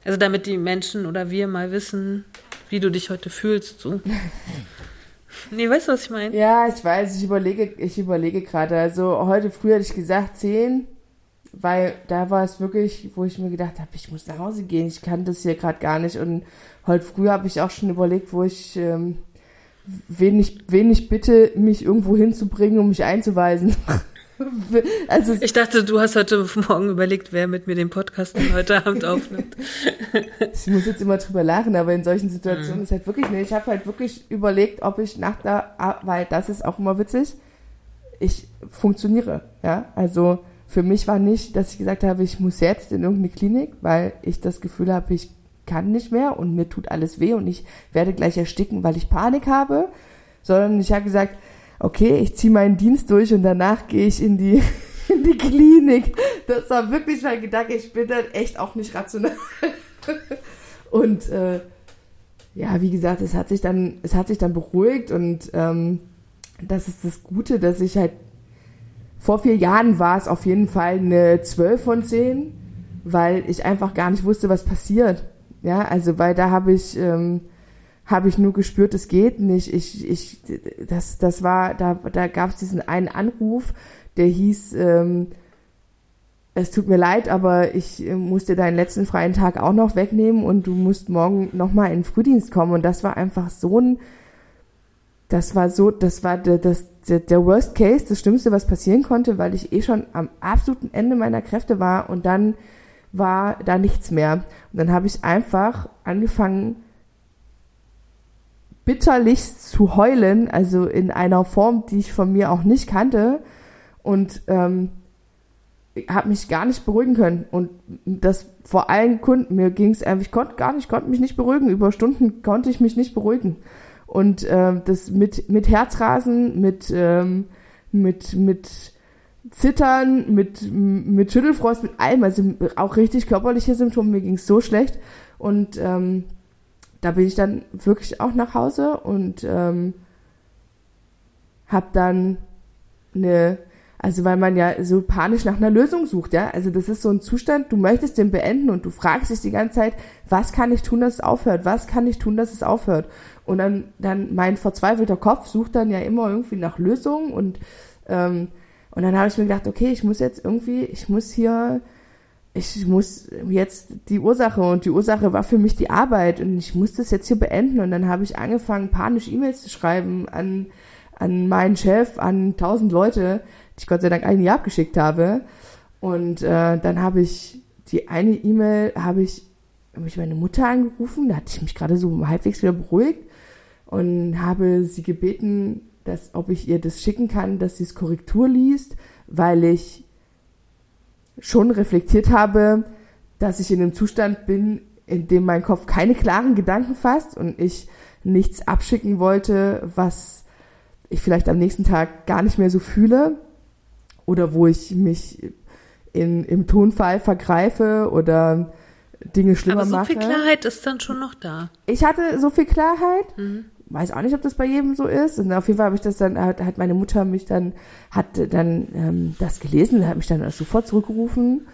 Also damit die Menschen oder wir mal wissen, wie du dich heute fühlst. So. nee, weißt du, was ich meine? Ja, ich weiß, ich überlege, ich überlege gerade. Also heute früh hatte ich gesagt 10, weil da war es wirklich, wo ich mir gedacht habe, ich muss nach Hause gehen, ich kann das hier gerade gar nicht. Und heute früh habe ich auch schon überlegt, wo ich ähm, wen ich, wen ich bitte, mich irgendwo hinzubringen, um mich einzuweisen. also ich dachte, du hast heute Morgen überlegt, wer mit mir den Podcast heute Abend aufnimmt. ich muss jetzt immer drüber lachen, aber in solchen Situationen mhm. ist halt wirklich, nee, ich habe halt wirklich überlegt, ob ich nach der, weil das ist auch immer witzig, ich funktioniere, ja, also für mich war nicht, dass ich gesagt habe, ich muss jetzt in irgendeine Klinik, weil ich das Gefühl habe, ich kann nicht mehr und mir tut alles weh und ich werde gleich ersticken, weil ich Panik habe, sondern ich habe gesagt, okay, ich ziehe meinen Dienst durch und danach gehe ich in die, in die Klinik. Das war wirklich mein Gedanke, ich bin dann echt auch nicht rational. und äh, ja, wie gesagt, es hat sich dann, es hat sich dann beruhigt und ähm, das ist das Gute, dass ich halt vor vier Jahren war es auf jeden Fall eine 12 von 10, weil ich einfach gar nicht wusste, was passiert. Ja, also weil da habe ich ähm, habe ich nur gespürt, es geht nicht. Ich ich das das war da da gab es diesen einen Anruf, der hieß ähm, es tut mir leid, aber ich äh, musste deinen letzten freien Tag auch noch wegnehmen und du musst morgen noch mal in den Frühdienst kommen und das war einfach so ein das war so, das war der, das, der, der Worst Case, das Schlimmste, was passieren konnte, weil ich eh schon am absoluten Ende meiner Kräfte war und dann war da nichts mehr. Und dann habe ich einfach angefangen, bitterlichst zu heulen, also in einer Form, die ich von mir auch nicht kannte. Und ähm, habe mich gar nicht beruhigen können. Und das vor allen Kunden, mir ging es einfach, ich konnte gar nicht, konnte mich nicht beruhigen. Über Stunden konnte ich mich nicht beruhigen. Und äh, das mit, mit Herzrasen, mit, ähm, mit, mit Zittern, mit, mit Schüttelfrost, mit allem, also auch richtig körperliche Symptome, mir ging es so schlecht. Und ähm, da bin ich dann wirklich auch nach Hause und ähm, habe dann eine, also weil man ja so panisch nach einer Lösung sucht, ja, also das ist so ein Zustand, du möchtest den beenden und du fragst dich die ganze Zeit, was kann ich tun, dass es aufhört, was kann ich tun, dass es aufhört. Und dann, dann mein verzweifelter Kopf sucht dann ja immer irgendwie nach Lösungen und ähm, und dann habe ich mir gedacht, okay, ich muss jetzt irgendwie, ich muss hier, ich muss jetzt die Ursache und die Ursache war für mich die Arbeit und ich muss das jetzt hier beenden. Und dann habe ich angefangen, panisch E-Mails zu schreiben an, an meinen Chef, an tausend Leute, die ich Gott sei Dank ein Jahr abgeschickt habe. Und äh, dann habe ich die eine E-Mail, habe ich, habe ich meine Mutter angerufen, da hatte ich mich gerade so halbwegs wieder beruhigt und habe sie gebeten, dass, ob ich ihr das schicken kann, dass sie es Korrektur liest, weil ich schon reflektiert habe, dass ich in einem Zustand bin, in dem mein Kopf keine klaren Gedanken fasst und ich nichts abschicken wollte, was ich vielleicht am nächsten Tag gar nicht mehr so fühle oder wo ich mich in, im Tonfall vergreife oder Dinge schlimmer mache. Aber so viel Klarheit ist dann schon noch da. Ich hatte so viel Klarheit, mhm weiß auch nicht, ob das bei jedem so ist. Und auf jeden Fall habe ich das dann, hat, hat meine Mutter mich dann, hat dann ähm, das gelesen, hat mich dann sofort zurückgerufen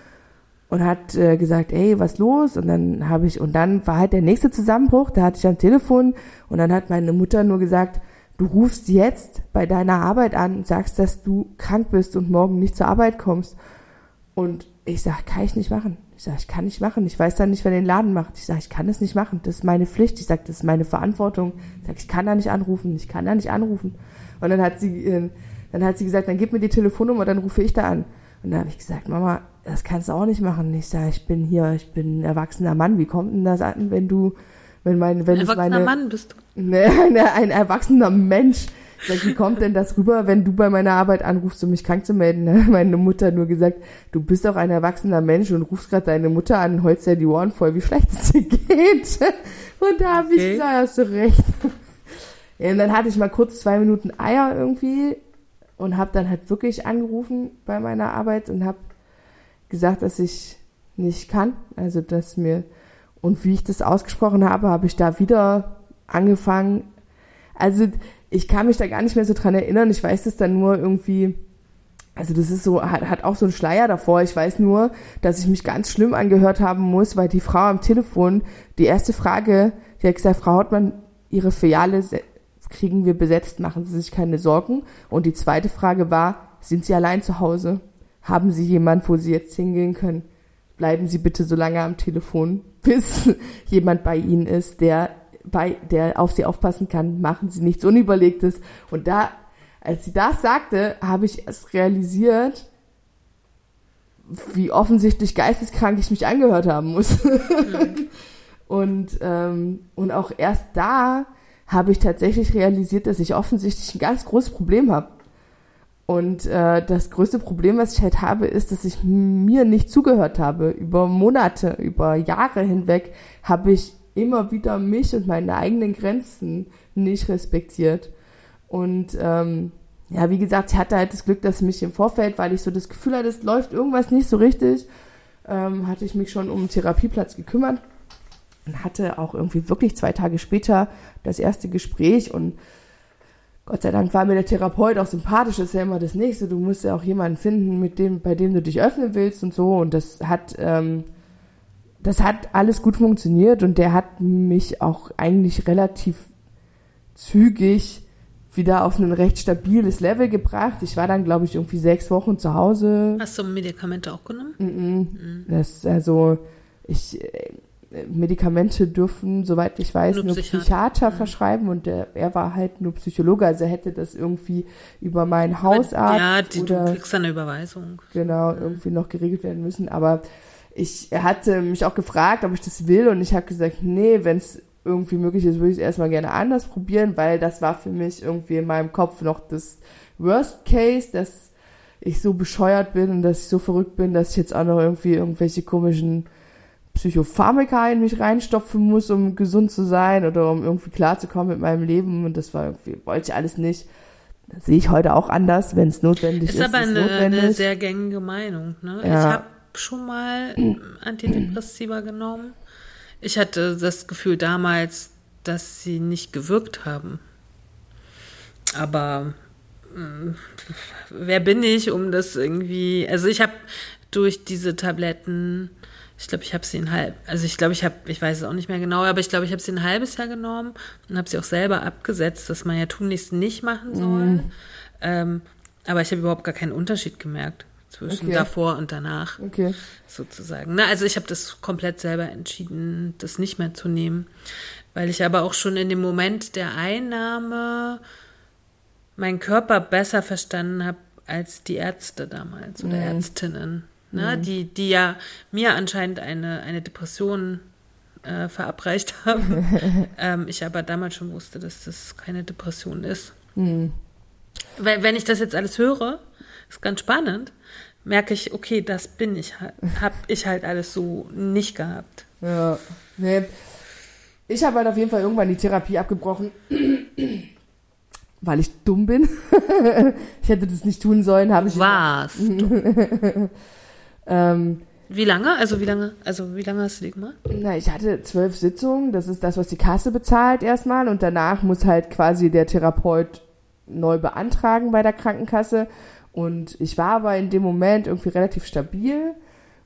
und hat äh, gesagt, ey, was los? Und dann habe ich, und dann war halt der nächste Zusammenbruch, da hatte ich am Telefon und dann hat meine Mutter nur gesagt, du rufst jetzt bei deiner Arbeit an und sagst, dass du krank bist und morgen nicht zur Arbeit kommst. Und ich sag, kann ich nicht machen. Ich sage, ich kann nicht machen. Ich weiß dann nicht, wer den Laden macht. Ich sage, ich kann das nicht machen. Das ist meine Pflicht. Ich sage, das ist meine Verantwortung. Ich sage, ich kann da nicht anrufen. Ich kann da nicht anrufen. Und dann hat sie, äh, dann hat sie gesagt, dann gib mir die Telefonnummer, dann rufe ich da an. Und dann habe ich gesagt, Mama, das kannst du auch nicht machen. Ich sage, ich bin hier, ich bin ein erwachsener Mann. Wie kommt denn das an, wenn du, wenn mein, wenn ein ich meine, Mann bist du. Ne, ne, ein erwachsener Mensch. Sag, wie kommt denn das rüber, wenn du bei meiner Arbeit anrufst, um mich krank zu melden? Hat meine Mutter nur gesagt, du bist doch ein erwachsener Mensch und rufst gerade deine Mutter an und holst dir die Ohren voll, wie schlecht es dir geht. Und da habe ich Okay. gesagt, hast du recht. Ja, und dann hatte ich mal kurz zwei Minuten Eier irgendwie und habe dann halt wirklich angerufen bei meiner Arbeit und habe gesagt, dass ich nicht kann. Also, dass mir, und wie ich das ausgesprochen habe, habe ich da wieder angefangen. Also, ich kann mich da gar nicht mehr so dran erinnern. Ich weiß das dann nur irgendwie, also das ist so, hat, hat auch so einen Schleier davor. Ich weiß nur, dass ich mich ganz schlimm angehört haben muss, weil die Frau am Telefon, die erste Frage, die hat gesagt, Frau Hautmann, Ihre Filiale kriegen wir besetzt, machen Sie sich keine Sorgen. Und die zweite Frage war, sind Sie allein zu Hause? Haben Sie jemand, wo Sie jetzt hingehen können? Bleiben Sie bitte so lange am Telefon, bis jemand bei Ihnen ist, der bei, der auf Sie aufpassen kann. Machen Sie nichts Unüberlegtes. Und da, als sie das sagte, habe ich erst realisiert, wie offensichtlich geisteskrank ich mich angehört haben muss. und, ähm, und auch erst da habe ich tatsächlich realisiert, dass ich offensichtlich ein ganz großes Problem habe. Und äh, das größte Problem, was ich halt habe, ist, dass ich mir nicht zugehört habe. Über Monate, über Jahre hinweg habe ich immer wieder mich und meine eigenen Grenzen nicht respektiert. Und ähm, ja, wie gesagt, ich hatte halt das Glück, dass mich im Vorfeld, weil ich so das Gefühl hatte, es läuft irgendwas nicht so richtig, ähm, hatte ich mich schon um einen Therapieplatz gekümmert und hatte auch irgendwie wirklich zwei Tage später das erste Gespräch und Gott sei Dank war mir der Therapeut auch sympathisch, das ist ja immer das Nächste. Du musst ja auch jemanden finden, mit dem, bei dem du dich öffnen willst und so. Und das hat, ähm, das hat alles gut funktioniert und der hat mich auch eigentlich relativ zügig wieder auf ein recht stabiles Level gebracht. Ich war dann, glaube ich, irgendwie sechs Wochen zu Hause. Hast du Medikamente auch genommen? Mhm. Das, also, ich, äh, Medikamente dürfen, soweit ich weiß, Nur nur, Psychiater. Psychiater verschreiben und der, er war halt nur Psychologe, also er hätte das irgendwie über meinen Hausarzt ja, die, du oder kriegst eine Überweisung. genau irgendwie noch geregelt werden müssen. Aber ich er hatte mich auch gefragt, ob ich das will und ich habe gesagt, nee, wenn es irgendwie möglich ist, würde ich es erstmal gerne anders probieren, weil das war für mich irgendwie in meinem Kopf noch das Worst Case, dass ich so bescheuert bin und dass ich so verrückt bin, dass ich jetzt auch noch irgendwie irgendwelche komischen Psychopharmaka in mich reinstopfen muss, um gesund zu sein oder um irgendwie klarzukommen mit meinem Leben. Und das war irgendwie, wollte ich alles nicht. Das sehe ich heute auch anders, wenn es notwendig ist. Ist aber ist eine, eine sehr gängige Meinung. Ne? Ja. Ich habe schon mal Antidepressiva genommen. Ich hatte das Gefühl damals, dass sie nicht gewirkt haben. Aber mh, wer bin ich, um das irgendwie. Also ich habe durch diese Tabletten, ich glaube, ich habe sie ein halb, also ich glaube, ich habe, ich weiß es auch nicht mehr genau, aber ich glaube, ich habe sie ein halbes Jahr genommen und habe sie auch selber abgesetzt, dass man ja tunlichst nicht machen soll. Ähm, aber ich habe überhaupt gar keinen Unterschied gemerkt zwischen Okay. davor und danach Okay. sozusagen. Ne? Also ich habe das komplett selber entschieden, das nicht mehr zu nehmen, weil ich aber auch schon in dem Moment der Einnahme meinen Körper besser verstanden habe als die Ärzte damals oder Ärztinnen, ne? die, die ja mir anscheinend eine, eine Depression äh, verabreicht haben. ähm, ich aber damals schon wusste, dass das keine Depression ist. Weil, wenn ich das jetzt alles höre, ist ganz spannend, merke ich, okay, das bin ich halt, hab ich halt alles so nicht gehabt. Ja. Nee. Ich habe halt auf jeden Fall irgendwann die Therapie abgebrochen, weil ich dumm bin. ich hätte das nicht tun sollen, habe ich. Was? Ähm, Wie lange? Also wie lange? Also wie lange hast du die gemacht? na, ich hatte zwölf Sitzungen. Das ist das, was die Kasse bezahlt erstmal. Und danach muss halt quasi der Therapeut neu beantragen bei der Krankenkasse. Und ich war aber in dem Moment irgendwie relativ stabil.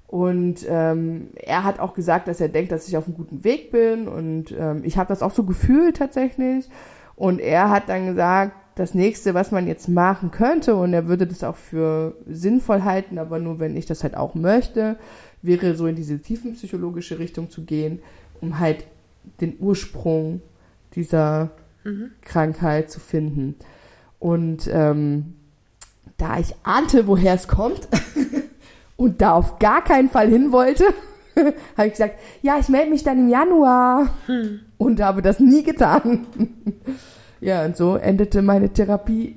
Und ähm, er hat auch gesagt, dass er denkt, dass ich auf einem guten Weg bin. Und ähm, ich habe das auch so gefühlt tatsächlich. Und er hat dann gesagt, das nächste, was man jetzt machen könnte, und er würde das auch für sinnvoll halten, aber nur wenn ich das halt auch möchte, wäre so in diese tiefenpsychologische Richtung zu gehen, um halt den Ursprung dieser Krankheit zu finden. Und ähm, da ich ahnte, woher es kommt und da auf gar keinen Fall hin wollte, habe ich gesagt, ja, ich melde mich dann im Januar und habe das nie getan. Ja, und so endete meine Therapie.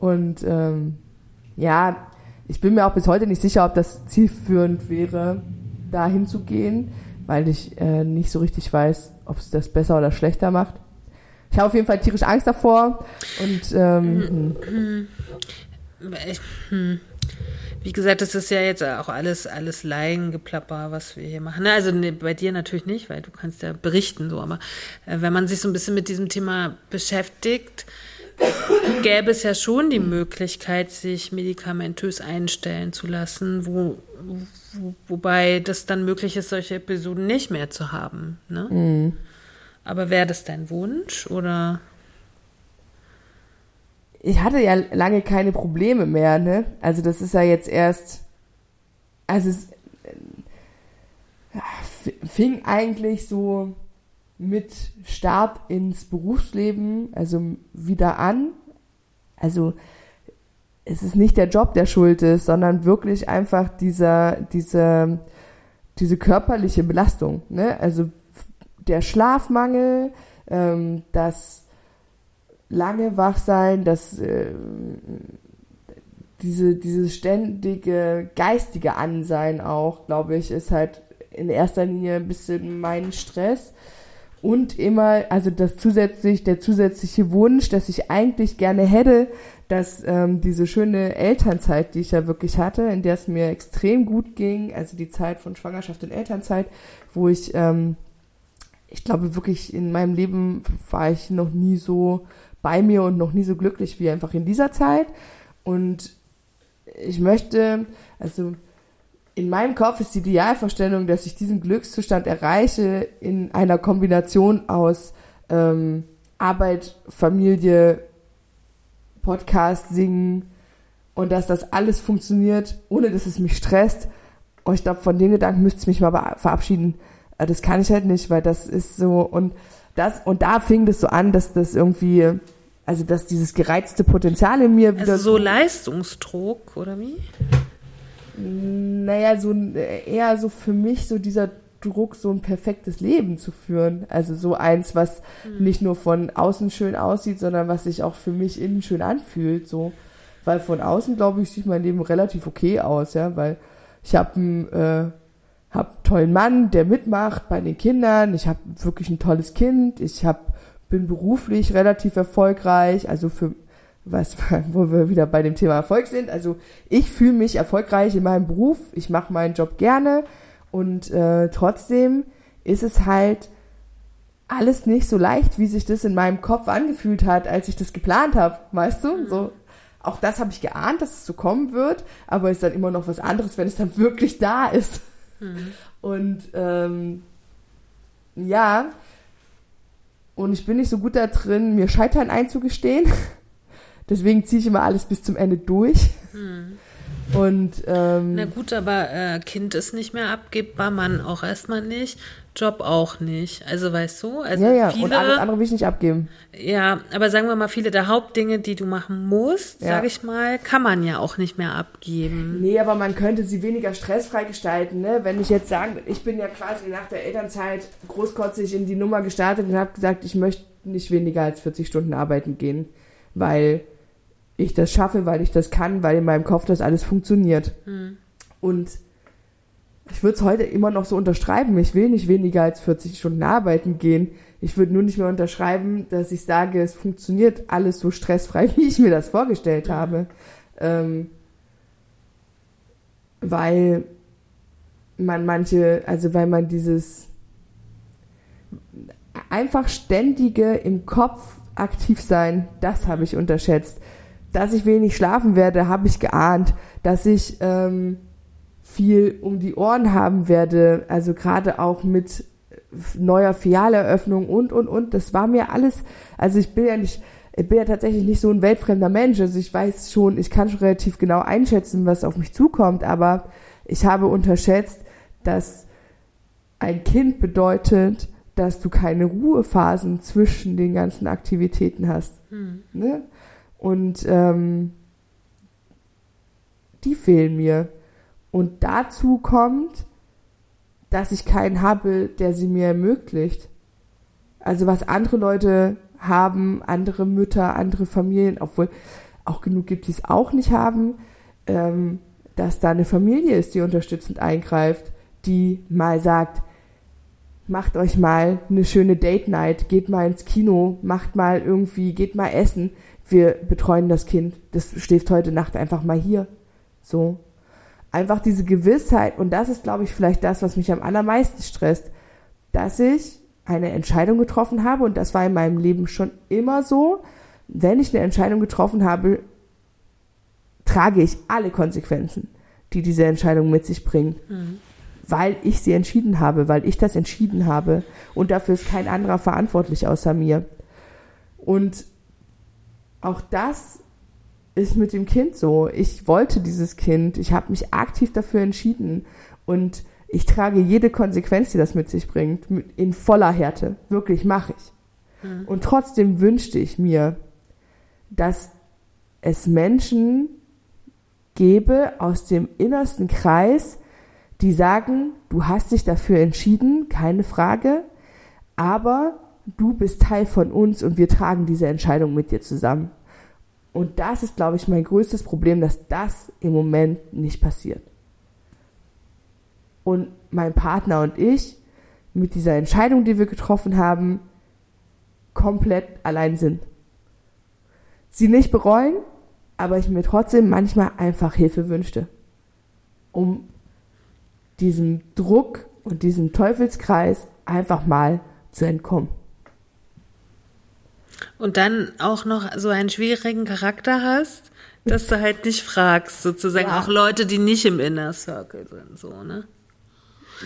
und ähm, ja, ich bin mir auch bis heute nicht sicher, ob das zielführend wäre, da hinzugehen, weil ich äh, nicht so richtig weiß, ob es das besser oder schlechter macht. Ich habe auf jeden Fall tierisch Angst davor und ähm, hm. Ich, hm. Wie gesagt, das ist ja jetzt auch alles, alles Laiengeplapper, was wir hier machen. Also nee, bei dir natürlich nicht, weil du kannst ja berichten, so, aber äh, wenn man sich so ein bisschen mit diesem Thema beschäftigt, gäbe es ja schon die Möglichkeit, sich medikamentös einstellen zu lassen, wo, wo, wobei das dann möglich ist, solche Episoden nicht mehr zu haben. Ne? Mhm. Aber wäre das dein Wunsch oder? Ich hatte ja lange keine Probleme mehr, ne? Also das ist ja jetzt erst, also es äh, fing eigentlich so mit Start ins Berufsleben, also wieder an. Also es ist nicht der Job, der schuld ist, sondern wirklich einfach dieser, diese, diese körperliche Belastung. Ne? Also der Schlafmangel, ähm, das lange Wachsein, das äh, diese, dieses ständige geistige Ansein auch, glaube ich, ist halt in erster Linie ein bisschen mein Stress. Und immer, also das zusätzlich, der zusätzliche Wunsch, dass ich eigentlich gerne hätte, dass ähm, diese schöne Elternzeit, die ich ja wirklich hatte, in der es mir extrem gut ging, also die Zeit von Schwangerschaft und Elternzeit, wo ich, ähm, ich glaube wirklich in meinem Leben war ich noch nie so bei mir und noch nie so glücklich wie einfach in dieser Zeit. Und ich möchte, also in meinem Kopf ist die Idealvorstellung, dass ich diesen Glückszustand erreiche in einer Kombination aus ähm, Arbeit, Familie, Podcast, Singen und dass das alles funktioniert, ohne dass es mich stresst. Und ich glaube, von den Gedanken müsste ich mich mal verabschieden. Äh, das kann ich halt nicht, weil das ist so und das und da fing das so an, dass das irgendwie, also dass dieses gereizte Potenzial in mir wieder also so Leistungsdruck oder wie? naja, so eher so für mich so dieser Druck, so ein perfektes Leben zu führen. Also so eins, was mhm. nicht nur von außen schön aussieht, sondern was sich auch für mich innen schön anfühlt. So, weil von außen glaube ich sieht mein Leben relativ okay aus, ja, weil ich habe einen äh, hab tollen Mann, der mitmacht bei den Kindern. Ich habe wirklich ein tolles Kind. Ich hab, bin beruflich relativ erfolgreich. Also für was, wo wir wieder bei dem Thema Erfolg sind. Also ich fühle mich erfolgreich in meinem Beruf, ich mache meinen Job gerne und äh, trotzdem ist es halt alles nicht so leicht, wie sich das in meinem Kopf angefühlt hat, als ich das geplant habe, weißt du? So, auch das habe ich geahnt, dass es so kommen wird, aber ist dann immer noch was anderes, wenn es dann wirklich da ist. Mhm. Und ähm, ja, und ich bin nicht so gut da drin, mir Scheitern einzugestehen. Deswegen ziehe ich immer alles bis zum Ende durch. Hm. Und ähm, na gut, aber äh, Kind ist nicht mehr abgebbar, Mann auch erstmal nicht, Job auch nicht. Also weißt du, also ja, ja. Viele, und alles andere will ich nicht abgeben. Ja, aber sagen wir mal, viele der Hauptdinge, die du machen musst, ja. sage ich mal, kann man ja auch nicht mehr abgeben. Nee, aber man könnte sie weniger stressfrei gestalten, ne? Wenn ich jetzt sagen, ich bin ja quasi nach der Elternzeit großkotzig in die Nummer gestartet und habe gesagt, ich möchte nicht weniger als 40 Stunden arbeiten gehen, weil ich das schaffe, weil ich das kann, weil in meinem Kopf das alles funktioniert. Mhm. Und ich würde es heute immer noch so unterschreiben. Ich will nicht weniger als 40 Stunden arbeiten gehen. Ich würde nur nicht mehr unterschreiben, dass ich sage, es funktioniert alles so stressfrei, wie ich mir das vorgestellt habe. Ähm, weil man manche, also weil man dieses einfach ständige im Kopf aktiv sein, das habe ich unterschätzt dass ich wenig schlafen werde, habe ich geahnt, dass ich ähm, viel um die Ohren haben werde, also gerade auch mit neuer Filialeröffnung und und und. Das war mir alles, also ich bin ja nicht, ich bin ja tatsächlich nicht so ein weltfremder Mensch. Also ich weiß schon, ich kann schon relativ genau einschätzen, was auf mich zukommt, aber ich habe unterschätzt, dass ein Kind bedeutet, dass du keine Ruhephasen zwischen den ganzen Aktivitäten hast. Hm. Ne? Und ähm, die fehlen mir. Und dazu kommt, dass ich keinen habe, der sie mir ermöglicht. Also was andere Leute haben, andere Mütter, andere Familien, obwohl auch genug gibt, die es auch nicht haben, ähm, dass da eine Familie ist, die unterstützend eingreift, die mal sagt, macht euch mal eine schöne Date Night, geht mal ins Kino, macht mal irgendwie, geht mal essen. Wir betreuen das Kind. Das schläft heute Nacht einfach mal hier. So. Einfach diese Gewissheit, und das ist, glaube ich, vielleicht das, was mich am allermeisten stresst, dass ich eine Entscheidung getroffen habe, und das war in meinem Leben schon immer so, wenn ich eine Entscheidung getroffen habe, trage ich alle Konsequenzen, die diese Entscheidung mit sich bringt. Mhm weil ich sie entschieden habe, weil ich das entschieden habe. Und dafür ist kein anderer verantwortlich außer mir. Und auch das ist mit dem Kind so. Ich wollte dieses Kind. Ich habe mich aktiv dafür entschieden. Und ich trage jede Konsequenz, die das mit sich bringt, in voller Härte. Wirklich mache ich. Mhm. Und trotzdem wünschte ich mir, dass es Menschen gäbe aus dem innersten Kreis, die sagen, du hast dich dafür entschieden, keine Frage, aber du bist Teil von uns und wir tragen diese Entscheidung mit dir zusammen. Und das ist, glaube ich, mein größtes Problem, dass das im Moment nicht passiert. Und mein Partner und ich mit dieser Entscheidung, die wir getroffen haben, komplett allein sind. Sie nicht bereuen, aber ich mir trotzdem manchmal einfach Hilfe wünschte, um diesem Druck und diesem Teufelskreis einfach mal zu entkommen. Und dann auch noch so einen schwierigen Charakter hast, dass du halt nicht fragst, sozusagen ja. auch Leute, die nicht im Inner Circle sind, so, ne?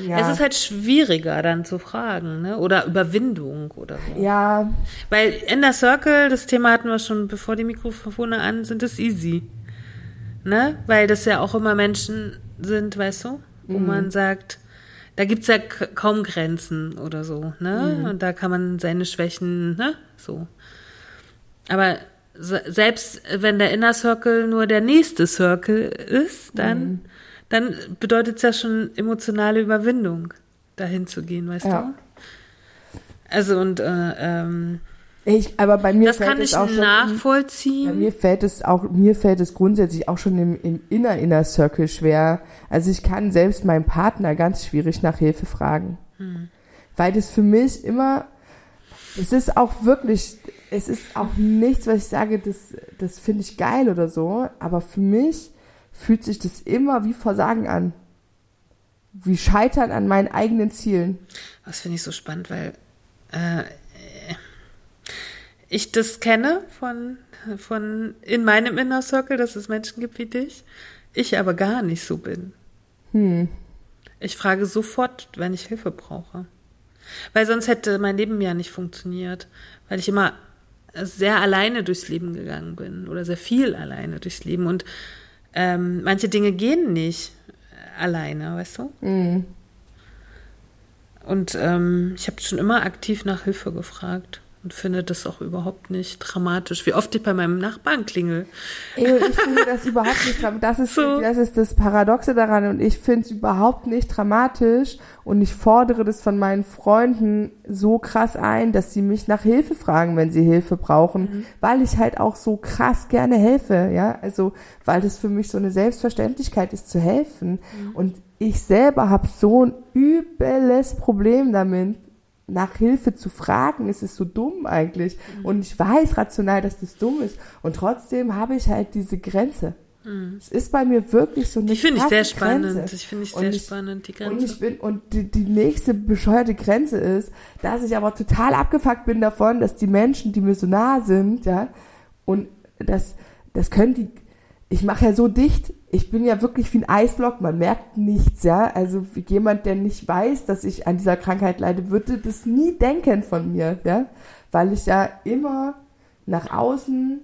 Ja. Es ist halt schwieriger dann zu fragen, ne? Oder Überwindung oder so. Ja. Weil Inner Circle, das Thema hatten wir schon, bevor die Mikrofone an sind, ist easy. Ne? Weil das ja auch immer Menschen sind, weißt du? wo mhm. man sagt, da gibt's ja kaum Grenzen oder so, ne? Mhm. Und da kann man seine Schwächen, ne? So. Aber selbst wenn der Inner Circle nur der nächste Circle ist, dann, mhm. dann bedeutet es ja schon emotionale Überwindung, dahin zu gehen, weißt ja. du? Also und äh, ähm, ich, aber bei mir das fällt kann es ich auch nachvollziehen. Schon, bei mir fällt es auch, mir fällt es grundsätzlich auch schon im, im Inner Inner Circle schwer. Also ich kann selbst meinen Partner ganz schwierig nach Hilfe fragen, hm. weil das für mich immer, es ist auch wirklich, es ist auch nichts, was ich sage, das, das finde ich geil oder so. Aber für mich fühlt sich das immer wie Versagen an, wie Scheitern an meinen eigenen Zielen. Das finde ich so spannend, weil äh, ich das kenne von, von in meinem Inner Circle, dass es Menschen gibt wie dich, ich aber gar nicht so bin. Hm. Ich frage sofort, wenn ich Hilfe brauche. Weil sonst hätte mein Leben ja nicht funktioniert, weil ich immer sehr alleine durchs Leben gegangen bin oder sehr viel alleine durchs Leben und ähm, manche Dinge gehen nicht alleine, weißt du? Mhm. Und ähm, ich habe schon immer aktiv nach Hilfe gefragt und finde das auch überhaupt nicht dramatisch, wie oft ich bei meinem Nachbarn klingel. Ich finde das überhaupt nicht dramatisch. Das ist, so. das ist das Paradoxe daran und ich finde es überhaupt nicht dramatisch und ich fordere das von meinen Freunden so krass ein, dass sie mich nach Hilfe fragen, wenn sie Hilfe brauchen, mhm. weil ich halt auch so krass gerne helfe, ja, also weil das für mich so eine Selbstverständlichkeit ist zu helfen mhm. und ich selber habe so ein übles Problem damit, nach Hilfe zu fragen, ist es so dumm eigentlich. Mhm. Und ich weiß rational, dass das dumm ist. Und trotzdem habe ich halt diese Grenze. Mhm. Es ist bei mir wirklich so eine Die finde ich sehr spannend. Grenze. Ich finde ich sehr ich, spannend, die Grenze. Und ich bin, und die, die nächste bescheuerte Grenze ist, dass ich aber total abgefuckt bin davon, dass die Menschen, die mir so nah sind, ja, und das, das können die, ich mache ja so dicht, ich bin ja wirklich wie ein Eisblock, man merkt nichts, ja. Also jemand, der nicht weiß, dass ich an dieser Krankheit leide, würde das nie denken von mir, ja. Weil ich ja immer nach außen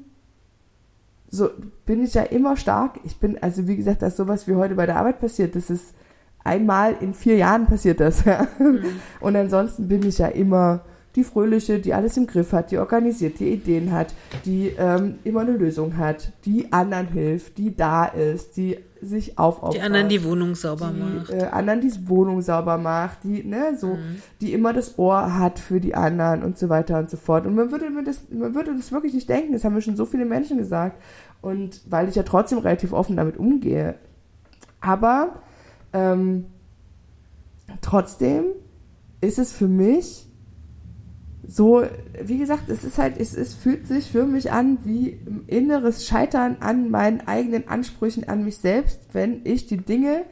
so bin ich ja immer stark. Ich bin, also wie gesagt, dass sowas wie heute bei der Arbeit passiert, das ist einmal in vier Jahren passiert das, ja. Mhm. Und ansonsten bin ich ja immer die fröhliche, die alles im Griff hat, die organisiert, die Ideen hat, die ähm, immer eine Lösung hat, die anderen hilft, die da ist, die sich aufopfert. Die anderen die Wohnung sauber die, macht. Äh, anderen die Wohnung sauber macht, die, ne, so, Mhm. die immer das Ohr hat für die anderen und so weiter und so fort. Und man würde mir das, man würde das wirklich nicht denken, das haben mir schon so viele Menschen gesagt. Und weil ich ja trotzdem relativ offen damit umgehe. Aber ähm, trotzdem ist es für mich so, wie gesagt, es ist halt, es, es fühlt sich für mich an wie inneres Scheitern an meinen eigenen Ansprüchen an mich selbst, wenn ich die Dinge,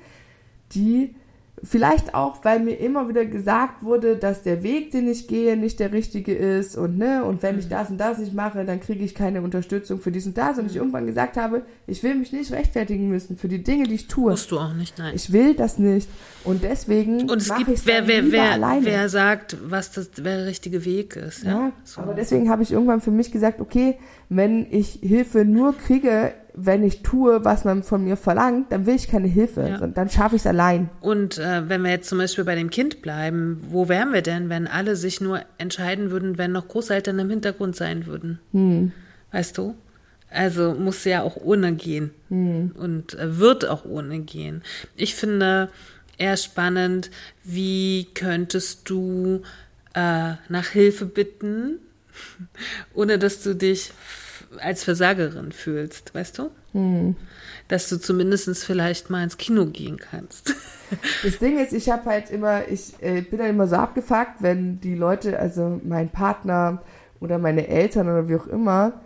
die vielleicht auch, weil mir immer wieder gesagt wurde, dass der Weg, den ich gehe, nicht der richtige ist und ne, und wenn ich das und das nicht mache, dann kriege ich keine Unterstützung für dies und das und ich irgendwann gesagt habe, ich will mich nicht rechtfertigen müssen für die Dinge, die ich tue. Musst du auch nicht, nein. Ich will das nicht und deswegen Und es gibt, wer, wer, wer, alleine. wer sagt, was das, wer der richtige Weg ist. Ja, Ja, so. aber deswegen habe ich irgendwann für mich gesagt, okay, wenn ich Hilfe nur kriege, wenn ich tue, was man von mir verlangt, dann will ich keine Hilfe, Ja. dann schaffe ich es allein. Und äh, wenn wir jetzt zum Beispiel bei dem Kind bleiben, wo wären wir denn, wenn alle sich nur entscheiden würden, wenn noch Großeltern im Hintergrund sein würden? Hm. Weißt du? Also muss ja auch ohne gehen Hm. und äh, wird auch ohne gehen. Ich finde eher spannend, wie könntest du äh, nach Hilfe bitten, ohne dass du dich als Versagerin fühlst, weißt du? Hm. Dass du zumindest vielleicht mal ins Kino gehen kannst. Das Ding ist, ich habe halt immer, ich äh, bin dann immer so abgefuckt, wenn die Leute, also mein Partner oder meine Eltern oder wie auch immer,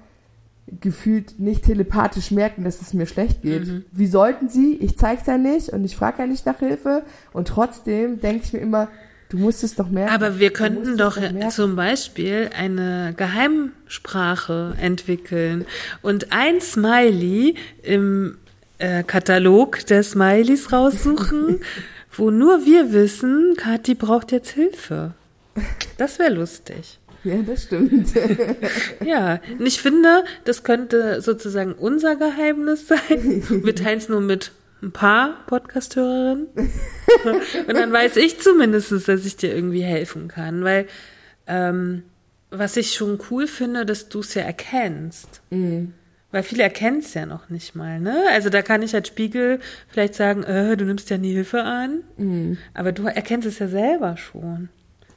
gefühlt nicht telepathisch merken, dass es mir schlecht geht. Mhm. Wie sollten sie? Ich zeig's ja nicht und ich frage ja nicht nach Hilfe und trotzdem denke ich mir immer, du musst es doch merken. Aber wir könnten doch merken. zum Beispiel eine Geheimsprache entwickeln und ein Smiley im äh, Katalog der Smileys raussuchen, wo nur wir wissen, Kathi braucht jetzt Hilfe. Das wäre lustig. Ja, das stimmt. Ja, und ich finde, das könnte sozusagen unser Geheimnis sein. Wir teilen es nur mit ein paar Podcast-Hörerinnen. Und dann weiß ich zumindest, dass ich dir irgendwie helfen kann. Weil, ähm, was ich schon cool finde, dass du es ja erkennst. Weil viele erkennen es ja noch nicht mal, ne? Also da kann ich als Spiegel vielleicht sagen, äh, du nimmst ja nie Hilfe an. Aber du erkennst es ja selber schon.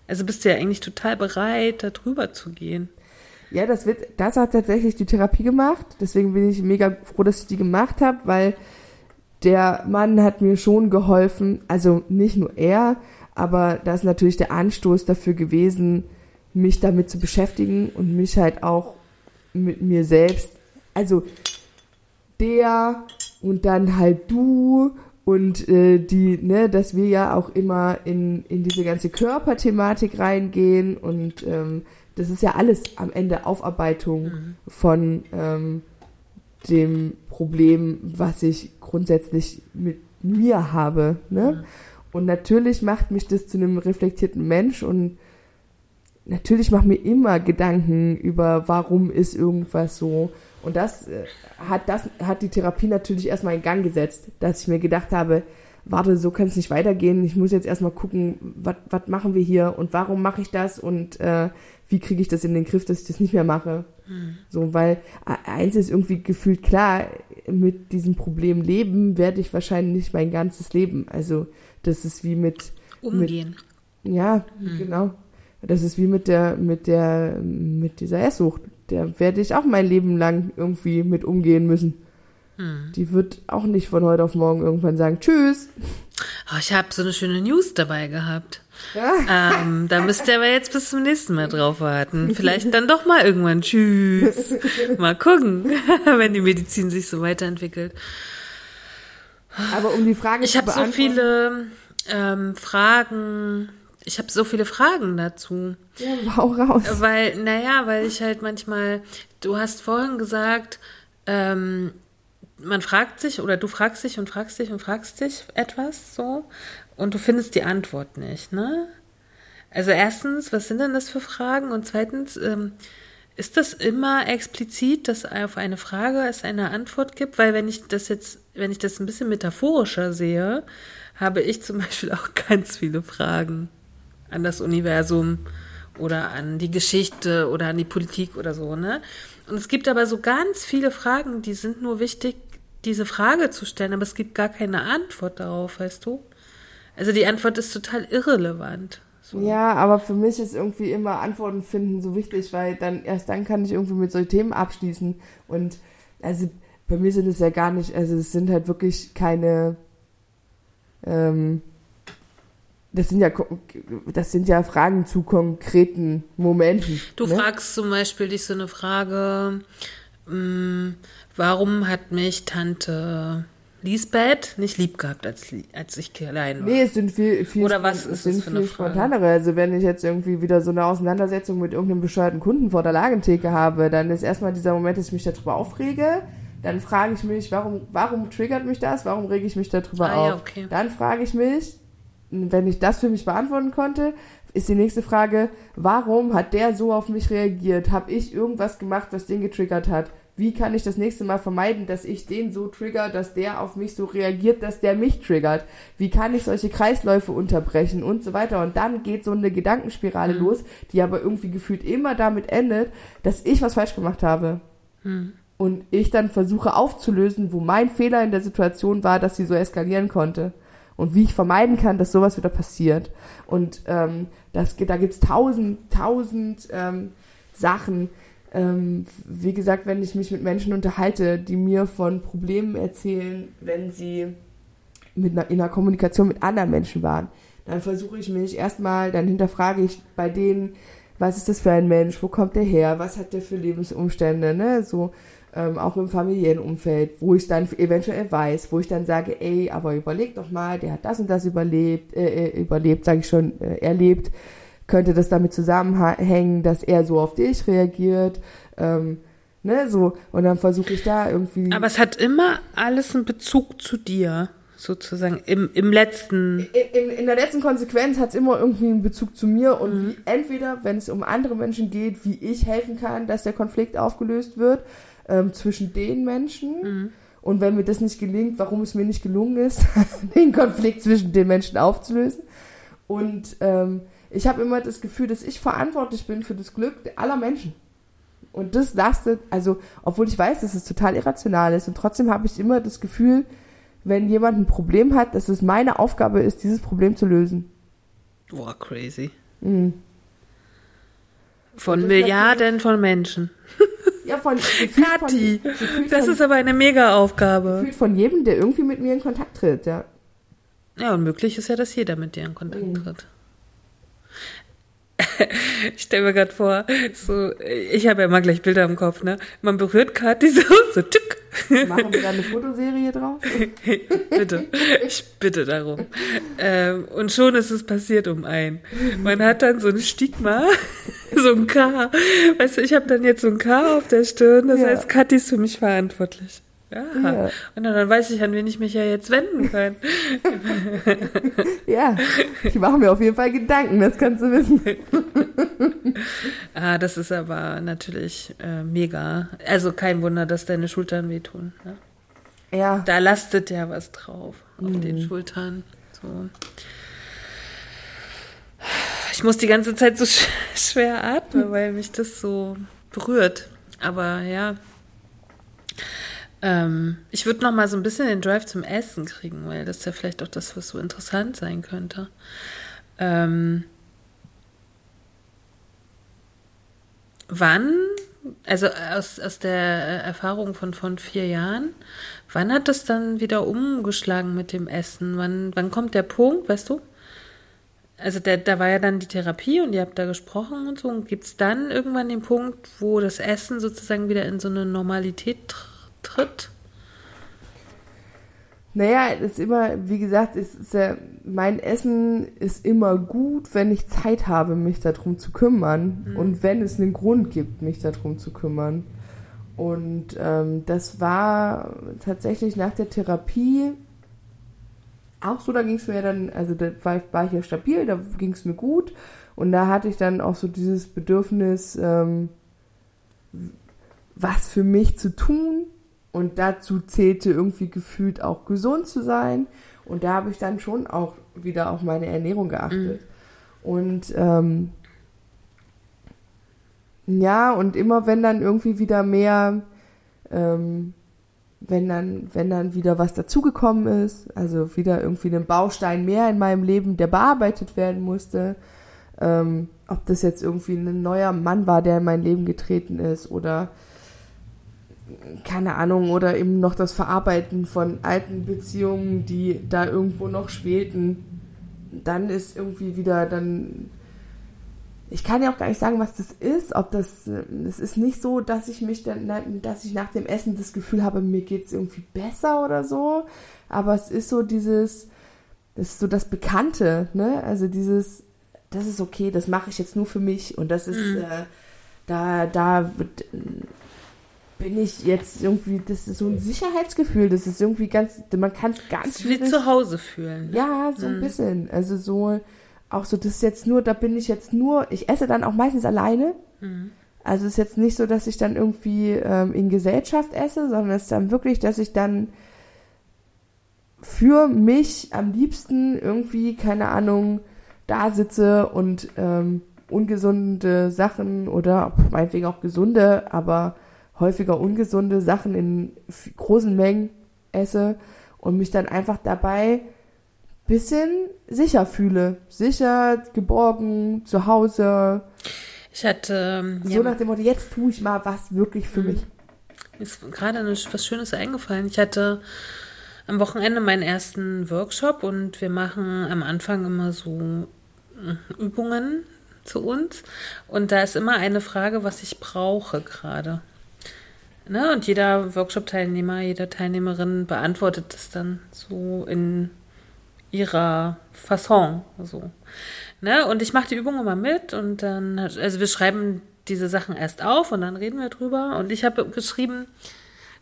Also bist du ja eigentlich total bereit, da drüber zu gehen. Ja, das wird, das hat tatsächlich die Therapie gemacht. Deswegen bin ich mega froh, dass ich die gemacht habe, weil der Mann hat mir schon geholfen. Also nicht nur er, aber das ist natürlich der Anstoß dafür gewesen, mich damit zu beschäftigen und mich halt auch mit mir selbst. Also der und dann halt du und äh, die, ne, dass wir ja auch immer in, in diese ganze Körperthematik reingehen und ähm, das ist ja alles am Ende Aufarbeitung von ähm, dem Problem, was ich grundsätzlich mit mir habe. Ne? Und natürlich macht mich das zu einem reflektierten Mensch und natürlich mache mir immer Gedanken über, warum ist irgendwas so. Und das äh, hat das hat die Therapie natürlich erstmal in Gang gesetzt, dass ich mir gedacht habe, warte, so kann es nicht weitergehen. Ich muss jetzt erstmal gucken, was machen wir hier und warum mache ich das und äh, wie kriege ich das in den Griff, dass ich das nicht mehr mache. So, weil äh, eins ist irgendwie gefühlt klar, mit diesem Problem leben werde ich wahrscheinlich mein ganzes Leben. Also das ist wie mit Umgehen. ja, genau. Das ist wie mit der, mit der, mit dieser Esssucht. Der werde ich auch mein Leben lang irgendwie mit umgehen müssen. Die wird auch nicht von heute auf morgen irgendwann sagen, tschüss. Oh, ich habe so eine schöne News dabei gehabt. Ja. Ähm, da müsst ihr aber jetzt bis zum nächsten Mal drauf warten. Vielleicht dann doch mal irgendwann. Tschüss. Mal gucken, wenn die Medizin sich so weiterentwickelt. Aber um die Frage Ich zu habe so beantworten- viele ähm, Fragen. Ich habe so viele Fragen dazu. Ja, hau raus. Weil, naja, weil ich halt manchmal, du hast vorhin gesagt, ähm, man fragt sich oder du fragst dich und fragst dich und fragst dich etwas so und du findest die Antwort nicht, ne? Also erstens, was sind denn das für Fragen? Und zweitens, ähm, ist das immer explizit, dass auf eine Frage es eine Antwort gibt? Weil wenn ich das jetzt, wenn ich das ein bisschen metaphorischer sehe, habe ich zum Beispiel auch ganz viele Fragen an das Universum oder an die Geschichte oder an die Politik oder so, ne? Und es gibt aber so ganz viele Fragen, die sind nur wichtig, diese Frage zu stellen, aber es gibt gar keine Antwort darauf, weißt du? Also die Antwort ist total irrelevant. So. Ja, aber für mich ist irgendwie immer Antworten finden so wichtig, weil dann erst dann kann ich irgendwie mit solchen Themen abschließen. Und also bei mir sind es ja gar nicht, also es sind halt wirklich keine, ähm, das sind ja das sind ja Fragen zu konkreten Momenten. Du ne? fragst zum Beispiel dich so eine Frage, mh, mm, warum hat mich Tante Lisbeth nicht lieb gehabt, als, als ich klein war? Nee, es sind viel, viel, Oder was ist sind das für viel spontanere. Also wenn ich jetzt irgendwie wieder so eine Auseinandersetzung mit irgendeinem bescheuerten Kunden vor der Lagentheke habe, dann ist erstmal dieser Moment, dass ich mich darüber aufrege. Dann frage ich mich, warum, warum triggert mich das? Warum rege ich mich darüber ah, auf? Ja, okay. Dann frage ich mich, wenn ich das für mich beantworten konnte, ist die nächste Frage, warum hat der so auf mich reagiert? Habe ich irgendwas gemacht, was den getriggert hat? Wie kann ich das nächste Mal vermeiden, dass ich den so trigger, dass der auf mich so reagiert, dass der mich triggert? Wie kann ich solche Kreisläufe unterbrechen und so weiter? Und dann geht so eine Gedankenspirale mhm. los, die aber irgendwie gefühlt immer damit endet, dass ich was falsch gemacht habe. Mhm. Und ich dann versuche aufzulösen, wo mein Fehler in der Situation war, dass sie so eskalieren konnte und wie ich vermeiden kann, dass sowas wieder passiert. Und ähm, das, da gibt's tausend, tausend ähm, Sachen. Ähm, wie gesagt, wenn ich mich mit Menschen unterhalte, die mir von Problemen erzählen, wenn sie mit einer, in einer Kommunikation mit anderen Menschen waren, dann versuche ich mich erstmal, dann hinterfrage ich bei denen, was ist das für ein Mensch, wo kommt der her, was hat der für Lebensumstände, ne, so, ähm, auch im familiären Umfeld, wo ich dann eventuell weiß, wo ich dann sage, ey, aber überleg doch mal, der hat das und das überlebt, äh, äh überlebt, sage ich schon, äh, erlebt, könnte das damit zusammenhängen, dass er so auf dich reagiert, ähm, ne, so, und dann versuche ich da irgendwie. Aber es hat immer alles einen Bezug zu dir sozusagen im, im letzten. In, in, in der letzten Konsequenz hat es immer irgendwie einen Bezug zu mir und mhm. wie, entweder, wenn es um andere Menschen geht, wie ich helfen kann, dass der Konflikt aufgelöst wird, ähm, zwischen den Menschen. Mhm. Und wenn mir das nicht gelingt, warum es mir nicht gelungen ist, den Konflikt zwischen den Menschen aufzulösen. Und ähm, ich habe immer das Gefühl, dass ich verantwortlich bin für das Glück aller Menschen. Und das lastet, also, obwohl ich weiß, dass es total irrational ist, und trotzdem habe ich immer das Gefühl, wenn jemand ein Problem hat, dass es meine Aufgabe ist, dieses Problem zu lösen. Boah, crazy. Mhm. Von Milliarden von Menschen. Ja, von Kathi. Von, das ist aber eine Mega-Aufgabe. Gefühlt von jedem, der irgendwie mit mir in Kontakt tritt, ja. Ja, und möglich ist ja, dass jeder mit dir in Kontakt mhm. tritt. Ich stelle mir gerade vor, so, ich habe ja immer gleich Bilder im Kopf, ne? Man berührt Kathi so, so tück. Machen wir da eine Fotoserie drauf? bitte, ich bitte darum. Ähm, und schon ist es passiert um ein. Man hat dann so ein Stigma, so ein K. Weißt du, ich habe dann jetzt so ein K auf der Stirn, das ja. heißt, Kathi ist für mich verantwortlich. Ja. ja. Und dann, weiß ich, an wen ich mich ja jetzt wenden kann. ja, ich mache mir auf jeden Fall Gedanken, das kannst du wissen. ah, das ist aber natürlich äh, mega. Also kein Wunder, dass deine Schultern wehtun. Ne? Ja. Da lastet ja was drauf auf mhm. den Schultern. So. Ich muss die ganze Zeit so sch schwer atmen, weil mich das so berührt. Aber ja, ähm, ich würde noch mal so ein bisschen den Drive zum Essen kriegen, weil das ist ja vielleicht auch das, was so interessant sein könnte. Ähm, wann, also aus, aus der Erfahrung von, von vier Jahren, wann hat das dann wieder umgeschlagen mit dem Essen? Wann, wann kommt der Punkt, weißt du? Also der, da war ja dann die Therapie und ihr habt da gesprochen und so. Und gibt es dann irgendwann den Punkt, wo das Essen sozusagen wieder in so eine Normalität tritt? Tritt? Naja, ist immer, wie gesagt, ist, ist ja, mein Essen ist immer gut, wenn ich Zeit habe, mich darum zu kümmern mhm. und wenn es einen Grund gibt, mich darum zu kümmern. Und ähm, das war tatsächlich nach der Therapie auch so, da ging es mir dann, also da war, war ich ja stabil, da ging es mir gut und da hatte ich dann auch so dieses Bedürfnis, ähm, was für mich zu tun und dazu zählte irgendwie gefühlt auch gesund zu sein. Und da habe ich dann schon auch wieder auf meine Ernährung geachtet. Mhm. Und ähm, Ja, und immer wenn dann irgendwie wieder mehr, ähm, wenn dann, wenn dann wieder was dazugekommen ist, also wieder irgendwie ein Baustein mehr in meinem Leben, der bearbeitet werden musste, ähm, ob das jetzt irgendwie ein neuer Mann war, der in mein Leben getreten ist oder keine Ahnung, oder eben noch das Verarbeiten von alten Beziehungen, die da irgendwo noch schwelten, dann ist irgendwie wieder dann ich kann ja auch gar nicht sagen, was das ist. Ob das, es ist nicht so, dass ich mich dann, dass ich nach dem Essen das Gefühl habe, mir geht es irgendwie besser oder so. Aber es ist so dieses, das ist so das Bekannte, ne? Also dieses, das ist okay, das mache ich jetzt nur für mich und das ist, mhm. äh, da, da wird, bin ich jetzt irgendwie, das ist so ein Sicherheitsgefühl, das ist irgendwie ganz, man kann es ganz wie zu Hause fühlen. Ne? Ja, so mhm. ein bisschen. Also so, auch so, das ist jetzt nur, da bin ich jetzt nur, ich esse dann auch meistens alleine. Mhm. Also es ist jetzt nicht so, dass ich dann irgendwie ähm, in Gesellschaft esse, sondern es ist dann wirklich, dass ich dann für mich am liebsten irgendwie, keine Ahnung, da sitze und ähm, ungesunde Sachen oder meinetwegen auch gesunde, aber häufiger ungesunde Sachen in großen Mengen esse und mich dann einfach dabei bisschen sicher fühle. Sicher, geborgen, zu Hause. Ich hatte. Ähm, so ja, nach dem Motto, jetzt tue ich mal was wirklich für mich. Mir ist gerade was Schönes eingefallen. Ich hatte am Wochenende meinen ersten Workshop und wir machen am Anfang immer so äh, Übungen zu uns. Und da ist immer eine Frage, was ich brauche gerade. Ne? Und jeder Workshop-Teilnehmer, jede Teilnehmerin beantwortet das dann so in ihrer Fasson. So. Ne? Und ich mache die Übung immer mit und dann, also wir schreiben diese Sachen erst auf und dann reden wir drüber. Und ich habe geschrieben,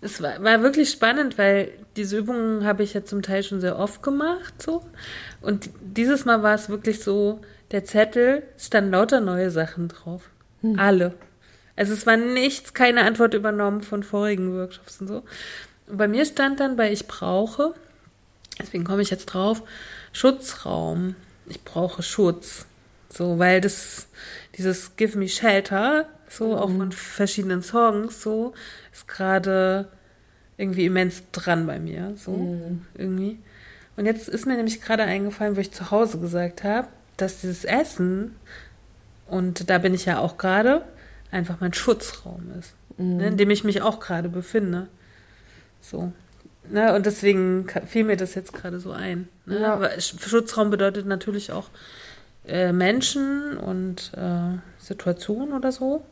es war, war, wirklich spannend, weil diese Übungen habe ich ja zum Teil schon sehr oft gemacht. So. Und dieses Mal war es wirklich so, der Zettel stand lauter neue Sachen drauf. Hm. Alle. Also es war nichts, keine Antwort übernommen von vorigen Workshops und so. Und bei mir stand dann bei Ich brauche, deswegen komme ich jetzt drauf, Schutzraum. Ich brauche Schutz. So, weil das, dieses Give Me Shelter, so mhm. auch von verschiedenen Songs, so, ist gerade irgendwie immens dran bei mir, so, mhm. irgendwie. Und jetzt ist mir nämlich gerade eingefallen, wo ich zu Hause gesagt habe, dass dieses Essen, und da bin ich ja auch gerade, einfach mein Schutzraum ist, mhm. ne, in dem ich mich auch gerade befinde. So. Ne, und deswegen fiel mir das jetzt gerade so ein. Ne? Ja. Aber Schutzraum bedeutet natürlich auch äh, Menschen und äh, Situationen oder so.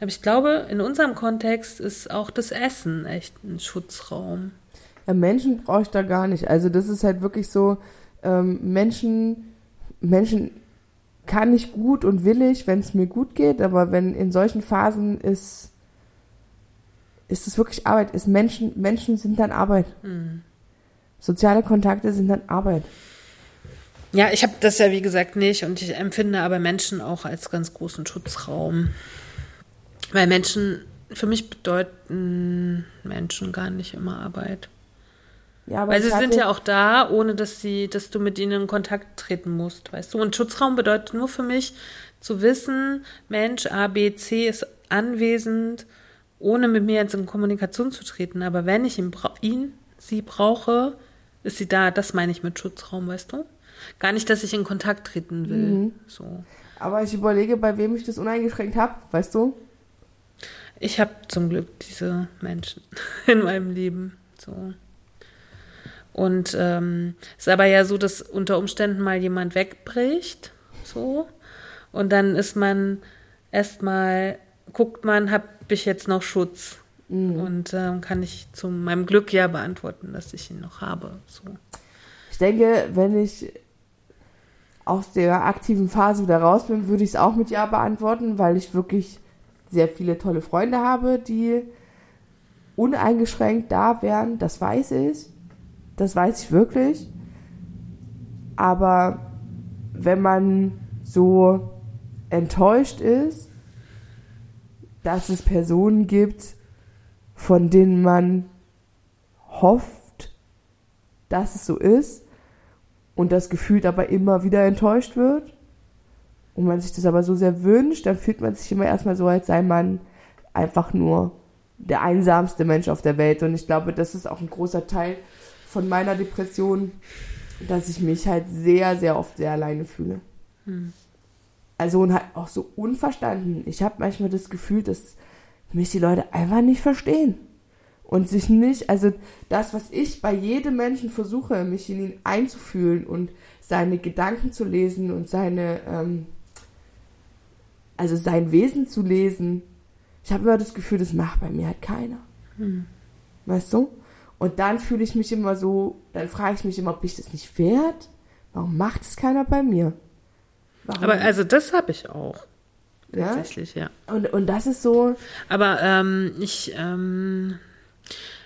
Aber ich glaube, in unserem Kontext ist auch das Essen echt ein Schutzraum. Ja, Menschen brauche ich da gar nicht. Also das ist halt wirklich so, ähm, Menschen, Menschen kann ich gut und will ich, wenn es mir gut geht, aber wenn in solchen Phasen ist ist es wirklich Arbeit. Ist Menschen, Menschen sind dann Arbeit. Mhm. Soziale Kontakte sind dann Arbeit. Ja, ich habe das ja wie gesagt nicht und ich empfinde aber Menschen auch als ganz großen Schutzraum. Weil Menschen, für mich bedeuten Menschen gar nicht immer Arbeit. Ja, aber Weil sie sind ja auch da, ohne dass sie, dass du mit ihnen in Kontakt treten musst, weißt du. Und Schutzraum bedeutet nur für mich zu wissen, Mensch A, B, C ist anwesend ohne mit mir jetzt in Kommunikation zu treten. Aber wenn ich ihn, ihn sie brauche, ist sie da. Das meine ich mit Schutzraum, weißt du? Gar nicht, dass ich in Kontakt treten will. Mhm. So. Aber ich überlege, bei wem ich das uneingeschränkt habe, weißt du? Ich habe zum Glück diese Menschen in meinem Leben. So. Und ähm, ist aber ja so, dass unter Umständen mal jemand wegbricht. So. Und dann ist man erstmal, guckt man, habe ich jetzt noch Schutz? Mhm. Und äh, kann ich zu meinem Glück ja beantworten, dass ich ihn noch habe. So. Ich denke, wenn ich aus der aktiven Phase wieder raus bin, würde ich es auch mit Ja beantworten, weil ich wirklich sehr viele tolle Freunde habe, die uneingeschränkt da wären. Das weiß ich. Das weiß ich wirklich. Aber wenn man so enttäuscht ist, dass es Personen gibt, von denen man hofft, dass es so ist und das gefühlt aber immer wieder enttäuscht wird und man sich das aber so sehr wünscht, dann fühlt man sich immer erstmal so, als sei man einfach nur der einsamste Mensch auf der Welt. Und ich glaube, das ist auch ein großer Teil von meiner Depression, dass ich mich halt sehr, sehr oft sehr alleine fühle. Hm. Also und halt auch so unverstanden. Ich habe manchmal das Gefühl, dass mich die Leute einfach nicht verstehen. Und sich nicht, also das, was ich bei jedem Menschen versuche, mich in ihn einzufühlen und seine Gedanken zu lesen und seine, ähm, also sein Wesen zu lesen, ich habe immer das Gefühl, das macht bei mir halt keiner. Hm. Weißt du? Und dann fühle ich mich immer so, dann frage ich mich immer, ob ich das nicht wert? Warum macht es keiner bei mir? Warum? Aber also das habe ich auch. Tatsächlich, ja. ja. Und, und das ist so. Aber ähm, ich ähm,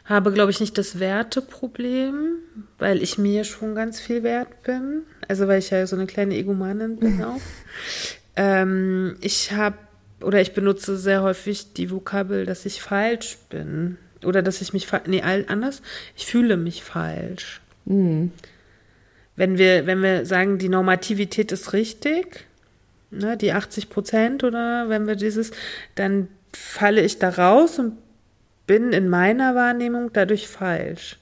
habe, glaube ich, nicht das Werteproblem, weil ich mir schon ganz viel wert bin. Also weil ich ja so eine kleine Egomanin bin auch. ähm, ich habe oder ich benutze sehr häufig die Vokabel, dass ich falsch bin. Oder dass ich mich, nee, anders, ich fühle mich falsch. Mhm. Wenn wir, wenn wir sagen, die Normativität ist richtig, ne, die 80 Prozent oder wenn wir dieses, dann falle ich da raus und bin in meiner Wahrnehmung dadurch falsch.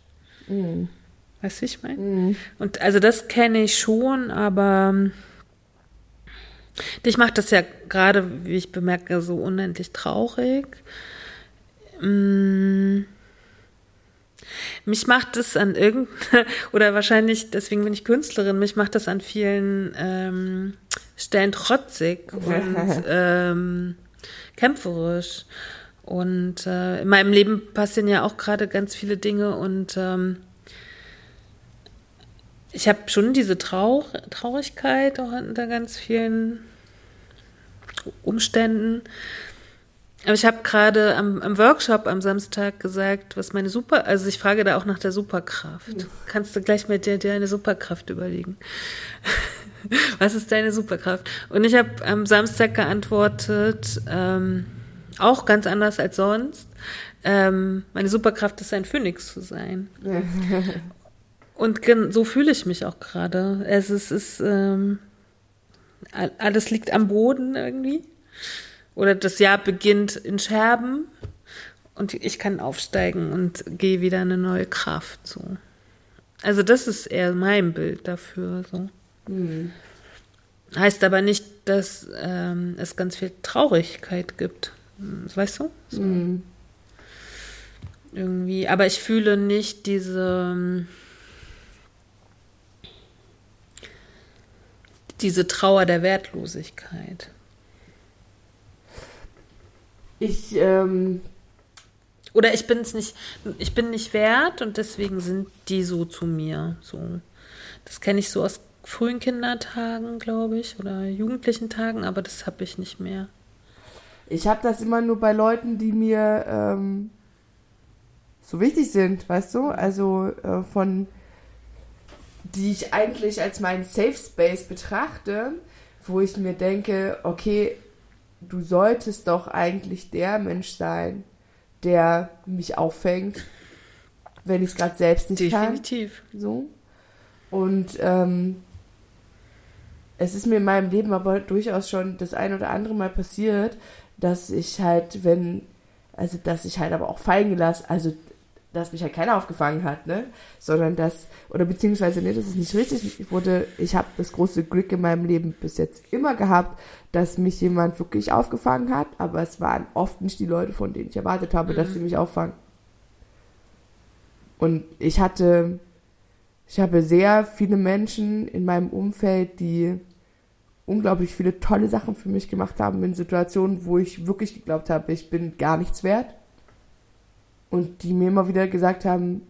Mhm. Weißt du, ich meine? Mhm. Und also das kenne ich schon, aber dich macht das ja gerade, wie ich bemerke, so unendlich traurig. Mm. Mich macht es an irgend oder wahrscheinlich, deswegen bin ich Künstlerin, mich macht das an vielen ähm, Stellen trotzig und ähm, kämpferisch. Und äh, in meinem Leben passieren ja auch gerade ganz viele Dinge und ähm, ich habe schon diese Trauch Traurigkeit auch unter ganz vielen Umständen. Aber ich habe gerade am, am, Workshop am Samstag gesagt, was meine Super, also ich frage da auch nach der Superkraft. Mhm. Kannst du gleich mit dir, dir eine Superkraft überlegen? was ist deine Superkraft? Und ich habe am Samstag geantwortet, ähm, auch ganz anders als sonst. Ähm, meine Superkraft ist ein Phönix zu sein. Und so fühle ich mich auch gerade. Es ist, ist ähm, alles liegt am Boden irgendwie. Oder das Jahr beginnt in Scherben und ich kann aufsteigen und gehe wieder eine neue Kraft so. Also das ist eher mein Bild dafür so. Mhm. Heißt aber nicht, dass ähm, es ganz viel Traurigkeit gibt. Weißt du? So. Mhm. Irgendwie. Aber ich fühle nicht diese diese Trauer der Wertlosigkeit. Ich, ähm, Oder ich bin es nicht, ich bin nicht wert und deswegen sind die so zu mir. So. Das kenne ich so aus frühen Kindertagen, glaube ich, oder jugendlichen Tagen, aber das habe ich nicht mehr. Ich habe das immer nur bei Leuten, die mir ähm, so wichtig sind, weißt du? Also äh, von die ich eigentlich als meinen Safe Space betrachte, wo ich mir denke, okay, du solltest doch eigentlich der Mensch sein, der mich auffängt, wenn ich es gerade selbst nicht Definitiv. kann. Definitiv. So. Und ähm, es ist mir in meinem Leben aber durchaus schon das ein oder andere Mal passiert, dass ich halt, wenn, also dass ich halt aber auch fallen gelassen, also dass mich halt keiner aufgefangen hat, ne? Sondern dass, oder beziehungsweise, ne, das ist nicht richtig. Ich wurde, ich habe das große Glück in meinem Leben bis jetzt immer gehabt, dass mich jemand wirklich aufgefangen hat, aber es waren oft nicht die Leute, von denen ich erwartet habe, mhm. dass sie mich auffangen. Und ich hatte, ich habe sehr viele Menschen in meinem Umfeld, die unglaublich viele tolle Sachen für mich gemacht haben in Situationen, wo ich wirklich geglaubt habe, ich bin gar nichts wert und die mir immer wieder gesagt haben,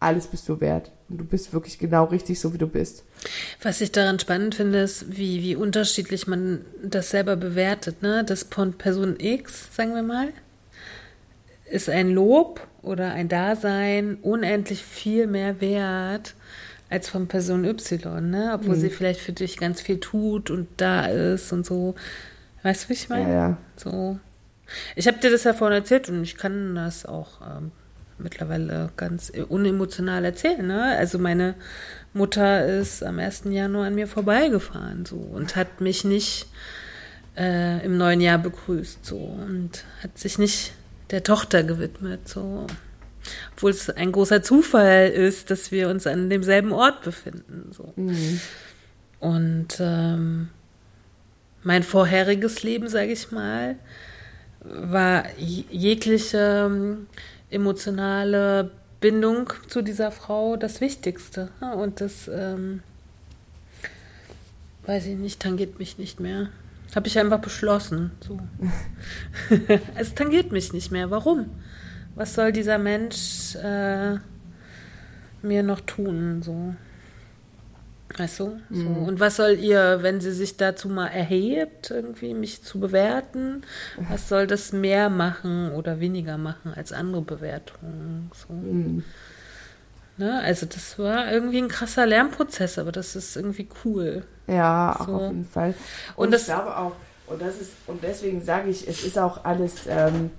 alles bist du wert. Und du bist wirklich genau richtig, so wie du bist. Was ich daran spannend finde, ist, wie, wie unterschiedlich man das selber bewertet. Ne? Das von Person X, sagen wir mal, ist ein Lob oder ein Dasein unendlich viel mehr wert als von Person Y, ne? Obwohl mhm. sie vielleicht für dich ganz viel tut und da ist und so. Weißt du, wie ich meine? Ja, ja. So. Ich habe dir das ja vorhin erzählt und ich kann das auch ähm, mittlerweile ganz unemotional erzählen. Ne? Also meine Mutter ist am 1. Januar an mir vorbeigefahren so und hat mich nicht äh, im neuen Jahr begrüßt so und hat sich nicht der Tochter gewidmet so. Obwohl es ein großer Zufall ist, dass wir uns an demselben Ort befinden. So. Mhm. Und ähm, mein vorheriges Leben, sage ich mal, war jegliche ähm, emotionale Bindung zu dieser Frau das Wichtigste. Und das, ähm, weiß ich nicht, tangiert mich nicht mehr. Habe ich einfach beschlossen. So. es tangiert mich nicht mehr. Warum? Was soll dieser Mensch äh, mir noch tun? So. Weißt du? So. Mhm. Und was soll ihr, wenn sie sich dazu mal erhebt, irgendwie mich zu bewerten, was soll das mehr machen oder weniger machen als andere Bewertungen? So. Mhm. Ne? Also das war irgendwie ein krasser Lernprozess, aber das ist irgendwie cool. Ja, so. auf jeden Fall. Und, und ich glaube auch, und das ist, und deswegen sage ich, es ist auch alles ähm,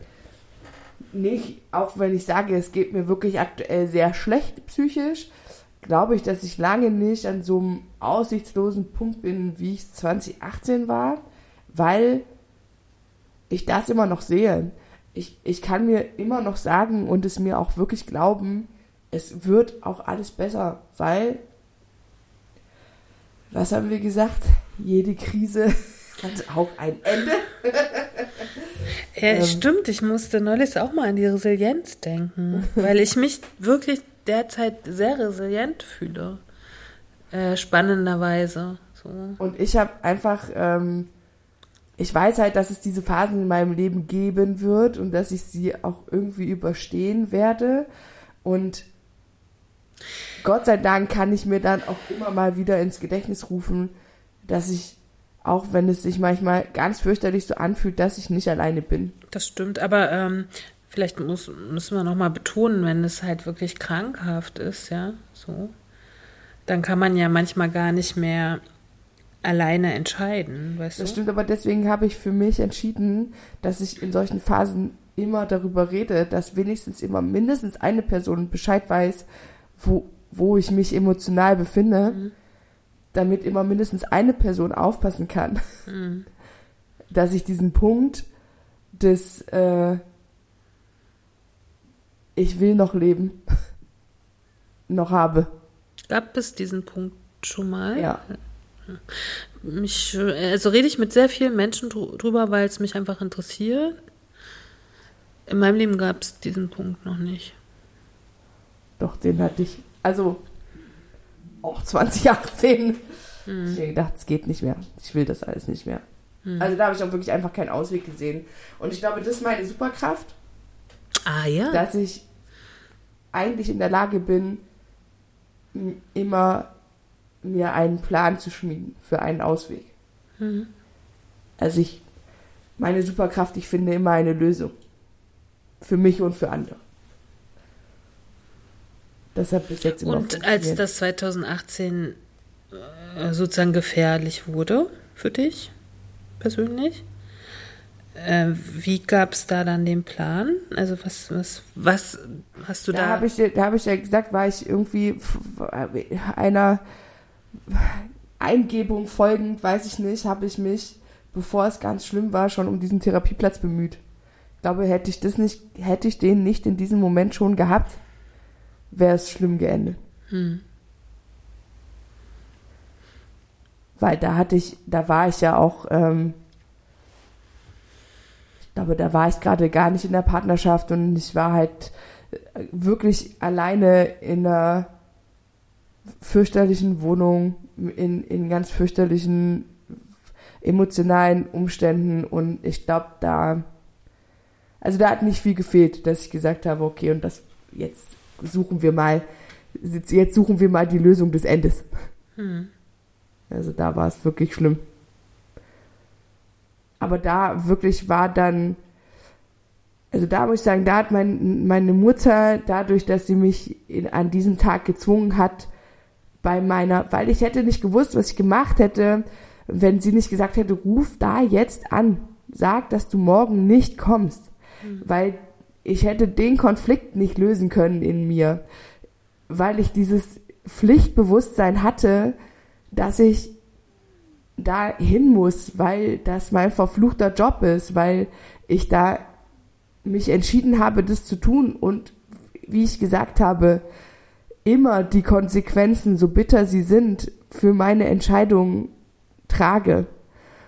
nicht, auch wenn ich sage, es geht mir wirklich aktuell sehr schlecht psychisch, glaube ich, dass ich lange nicht an so einem aussichtslosen Punkt bin, wie ich 2018 war, weil ich das immer noch sehe. Ich, ich kann mir immer noch sagen und es mir auch wirklich glauben, es wird auch alles besser, weil, was haben wir gesagt? Jede Krise hat auch ein Ende. ja, ähm, stimmt, ich musste neulich auch mal an die Resilienz denken, weil ich mich wirklich derzeit sehr resilient fühle. Äh, spannenderweise. So. Und ich habe einfach, ähm, ich weiß halt, dass es diese Phasen in meinem Leben geben wird und dass ich sie auch irgendwie überstehen werde. Und Gott sei Dank kann ich mir dann auch immer mal wieder ins Gedächtnis rufen, dass ich, auch wenn es sich manchmal ganz fürchterlich so anfühlt, dass ich nicht alleine bin. Das stimmt, aber ähm, vielleicht muss, müssen wir nochmal betonen, wenn es halt wirklich krankhaft ist, ja, so, dann kann man ja manchmal gar nicht mehr alleine entscheiden, weißt du? Das stimmt, aber deswegen habe ich für mich entschieden, dass ich in solchen Phasen immer darüber rede, dass wenigstens immer mindestens eine Person Bescheid weiß, wo, wo ich mich emotional befinde, mhm. damit immer mindestens eine Person aufpassen kann, mhm. dass ich diesen Punkt des äh, ich will noch leben, noch habe. Gab es diesen Punkt schon mal? Ja. Mich, also rede ich mit sehr vielen Menschen drüber, weil es mich einfach interessiert. In meinem Leben gab es diesen Punkt noch nicht. Doch, den hatte ich. Also auch 2018. Hm. Ich habe gedacht, es geht nicht mehr. Ich will das alles nicht mehr. Hm. Also da habe ich auch wirklich einfach keinen Ausweg gesehen. Und ich glaube, das ist meine Superkraft. Ah ja. Dass ich eigentlich in der Lage bin, immer mir einen Plan zu schmieden für einen Ausweg. Mhm. Also ich, meine Superkraft, ich finde immer eine Lösung. Für mich und für andere. Das hat bis jetzt immer Und als das 2018 äh, sozusagen gefährlich wurde für dich persönlich, äh, wie gab es da dann den Plan? Also was, was, was hast du da? Da habe ich, da hab ich ja gesagt, war ich irgendwie einer Eingebung folgend, weiß ich nicht, habe ich mich, bevor es ganz schlimm war, schon um diesen Therapieplatz bemüht. Ich glaube, hätte ich das nicht, hätte ich den nicht in diesem Moment schon gehabt, wäre es schlimm geendet. Hm. Weil da hatte ich, da war ich ja auch ähm, glaube, da war ich gerade gar nicht in der Partnerschaft und ich war halt äh, wirklich alleine in einer fürchterlichen Wohnung, in, in ganz fürchterlichen emotionalen Umständen und ich glaube, da, also da hat nicht viel gefehlt, dass ich gesagt habe, okay, und das, jetzt suchen wir mal, jetzt suchen wir mal die Lösung des Endes. Hm. Also da war es wirklich schlimm aber da wirklich war dann, also da muss ich sagen, da hat mein, meine Mutter, dadurch, dass sie mich in, an diesem Tag gezwungen hat, bei meiner, weil ich hätte nicht gewusst, was ich gemacht hätte, wenn sie nicht gesagt hätte, ruf da jetzt an, sag, dass du morgen nicht kommst. Mhm. Weil ich hätte den Konflikt nicht lösen können in mir, weil ich dieses Pflichtbewusstsein hatte, dass ich da hin muss, weil das mein verfluchter Job ist, weil ich da mich entschieden habe, das zu tun und wie ich gesagt habe, immer die Konsequenzen, so bitter sie sind, für meine Entscheidung trage.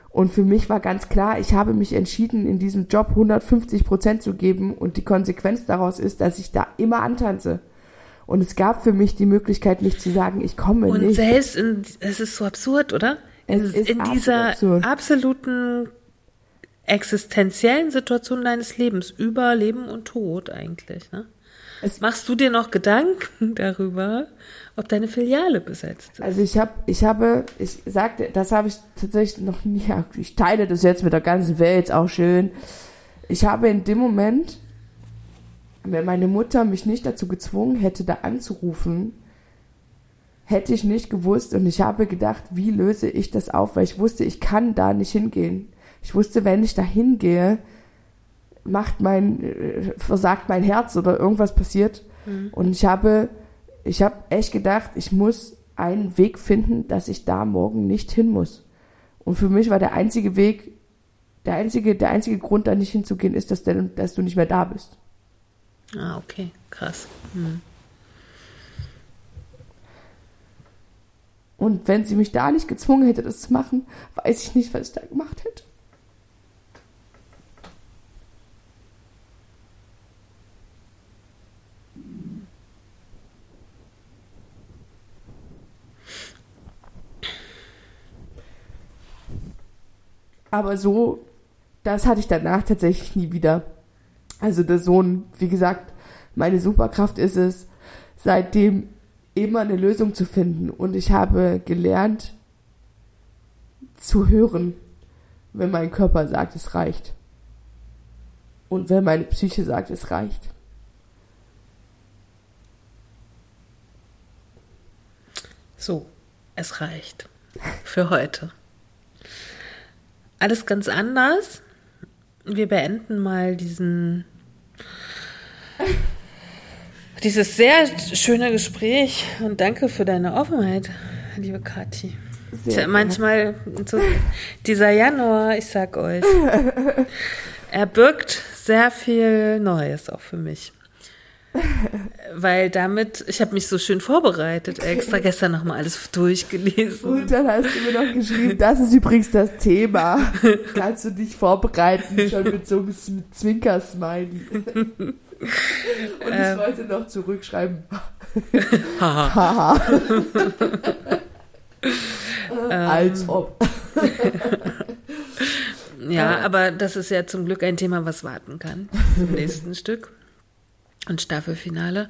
Und für mich war ganz klar, ich habe mich entschieden, in diesem Job 150 Prozent zu geben und die Konsequenz daraus ist, dass ich da immer antanze. Und es gab für mich die Möglichkeit, nicht zu sagen, ich komme Und nicht. selbst in, es ist so absurd, oder? Es in, ist in dieser absurd. absoluten existenziellen Situation deines Lebens, über Leben und Tod eigentlich, ne? Es- Machst du dir noch Gedanken darüber, ob deine Filiale besetzt ist? Also ich habe, ich habe, ich sagte, das habe ich tatsächlich noch nie, ich teile das jetzt mit der ganzen Welt, auch schön. Ich habe in dem Moment, wenn meine Mutter mich nicht dazu gezwungen hätte, da anzurufen, hätte ich nicht gewusst und ich habe gedacht, wie löse ich das auf, weil ich wusste, ich kann da nicht hingehen. Ich wusste, wenn ich da hingehe, macht mein, äh, versagt mein Herz oder irgendwas passiert. Und ich habe, ich habe echt gedacht, ich muss einen Weg finden, dass ich da morgen nicht hin muss. Und für mich war der einzige Weg, der einzige, der einzige Grund, da nicht hinzugehen, ist, dass, der, dass du nicht mehr da bist. Ah, okay, krass. Hm. Und wenn sie mich da nicht gezwungen hätte, das zu machen, weiß ich nicht, was ich da gemacht hätte. Aber so, das hatte ich danach tatsächlich nie wieder. Also der Sohn, wie gesagt, meine Superkraft ist es, seitdem immer eine Lösung zu finden. Und ich habe gelernt zu hören, wenn mein Körper sagt, es reicht. Und wenn meine Psyche sagt, es reicht. So, es reicht. Für heute. Alles ganz anders. Wir beenden mal diesen. Dieses sehr schöne Gespräch und danke für deine Offenheit, liebe Kathi. Sehr manchmal, so, dieser Januar, ich sag euch, er birgt sehr viel Neues auch für mich. Weil damit, ich habe mich so schön vorbereitet, extra gestern nochmal alles durchgelesen. Und dann hast du mir noch geschrieben, das ist übrigens das Thema. Kannst du dich vorbereiten, schon mit so einem Zwinker-Smiley. Und ich wollte noch zurückschreiben. Haha. Als ob. Ja, aber das ist ja zum Glück ein Thema, was warten kann im nächsten Stück und Staffelfinale.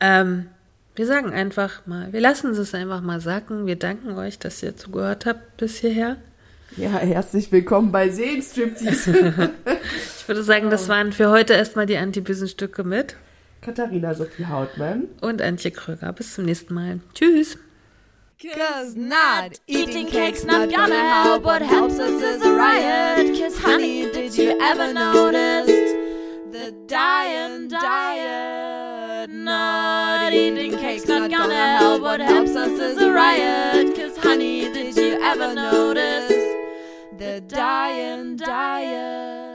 Ähm, wir sagen einfach mal, wir lassen es einfach mal sacken. Wir danken euch, dass ihr zugehört habt bis hierher. Ja, herzlich willkommen bei Seenstriptease. Ich würde sagen, das waren für heute erstmal die antibösen Stücke mit Katharina Sophie Hautmann. und Antje Kröger. Bis zum nächsten Mal. Tschüss. Cause not eating cake's not gonna help. What helps us is a riot. Cause honey, did you ever notice the dying diet? Not eating cake's not gonna help. What helps us is a riot. Cause honey, did you ever notice the dying diet?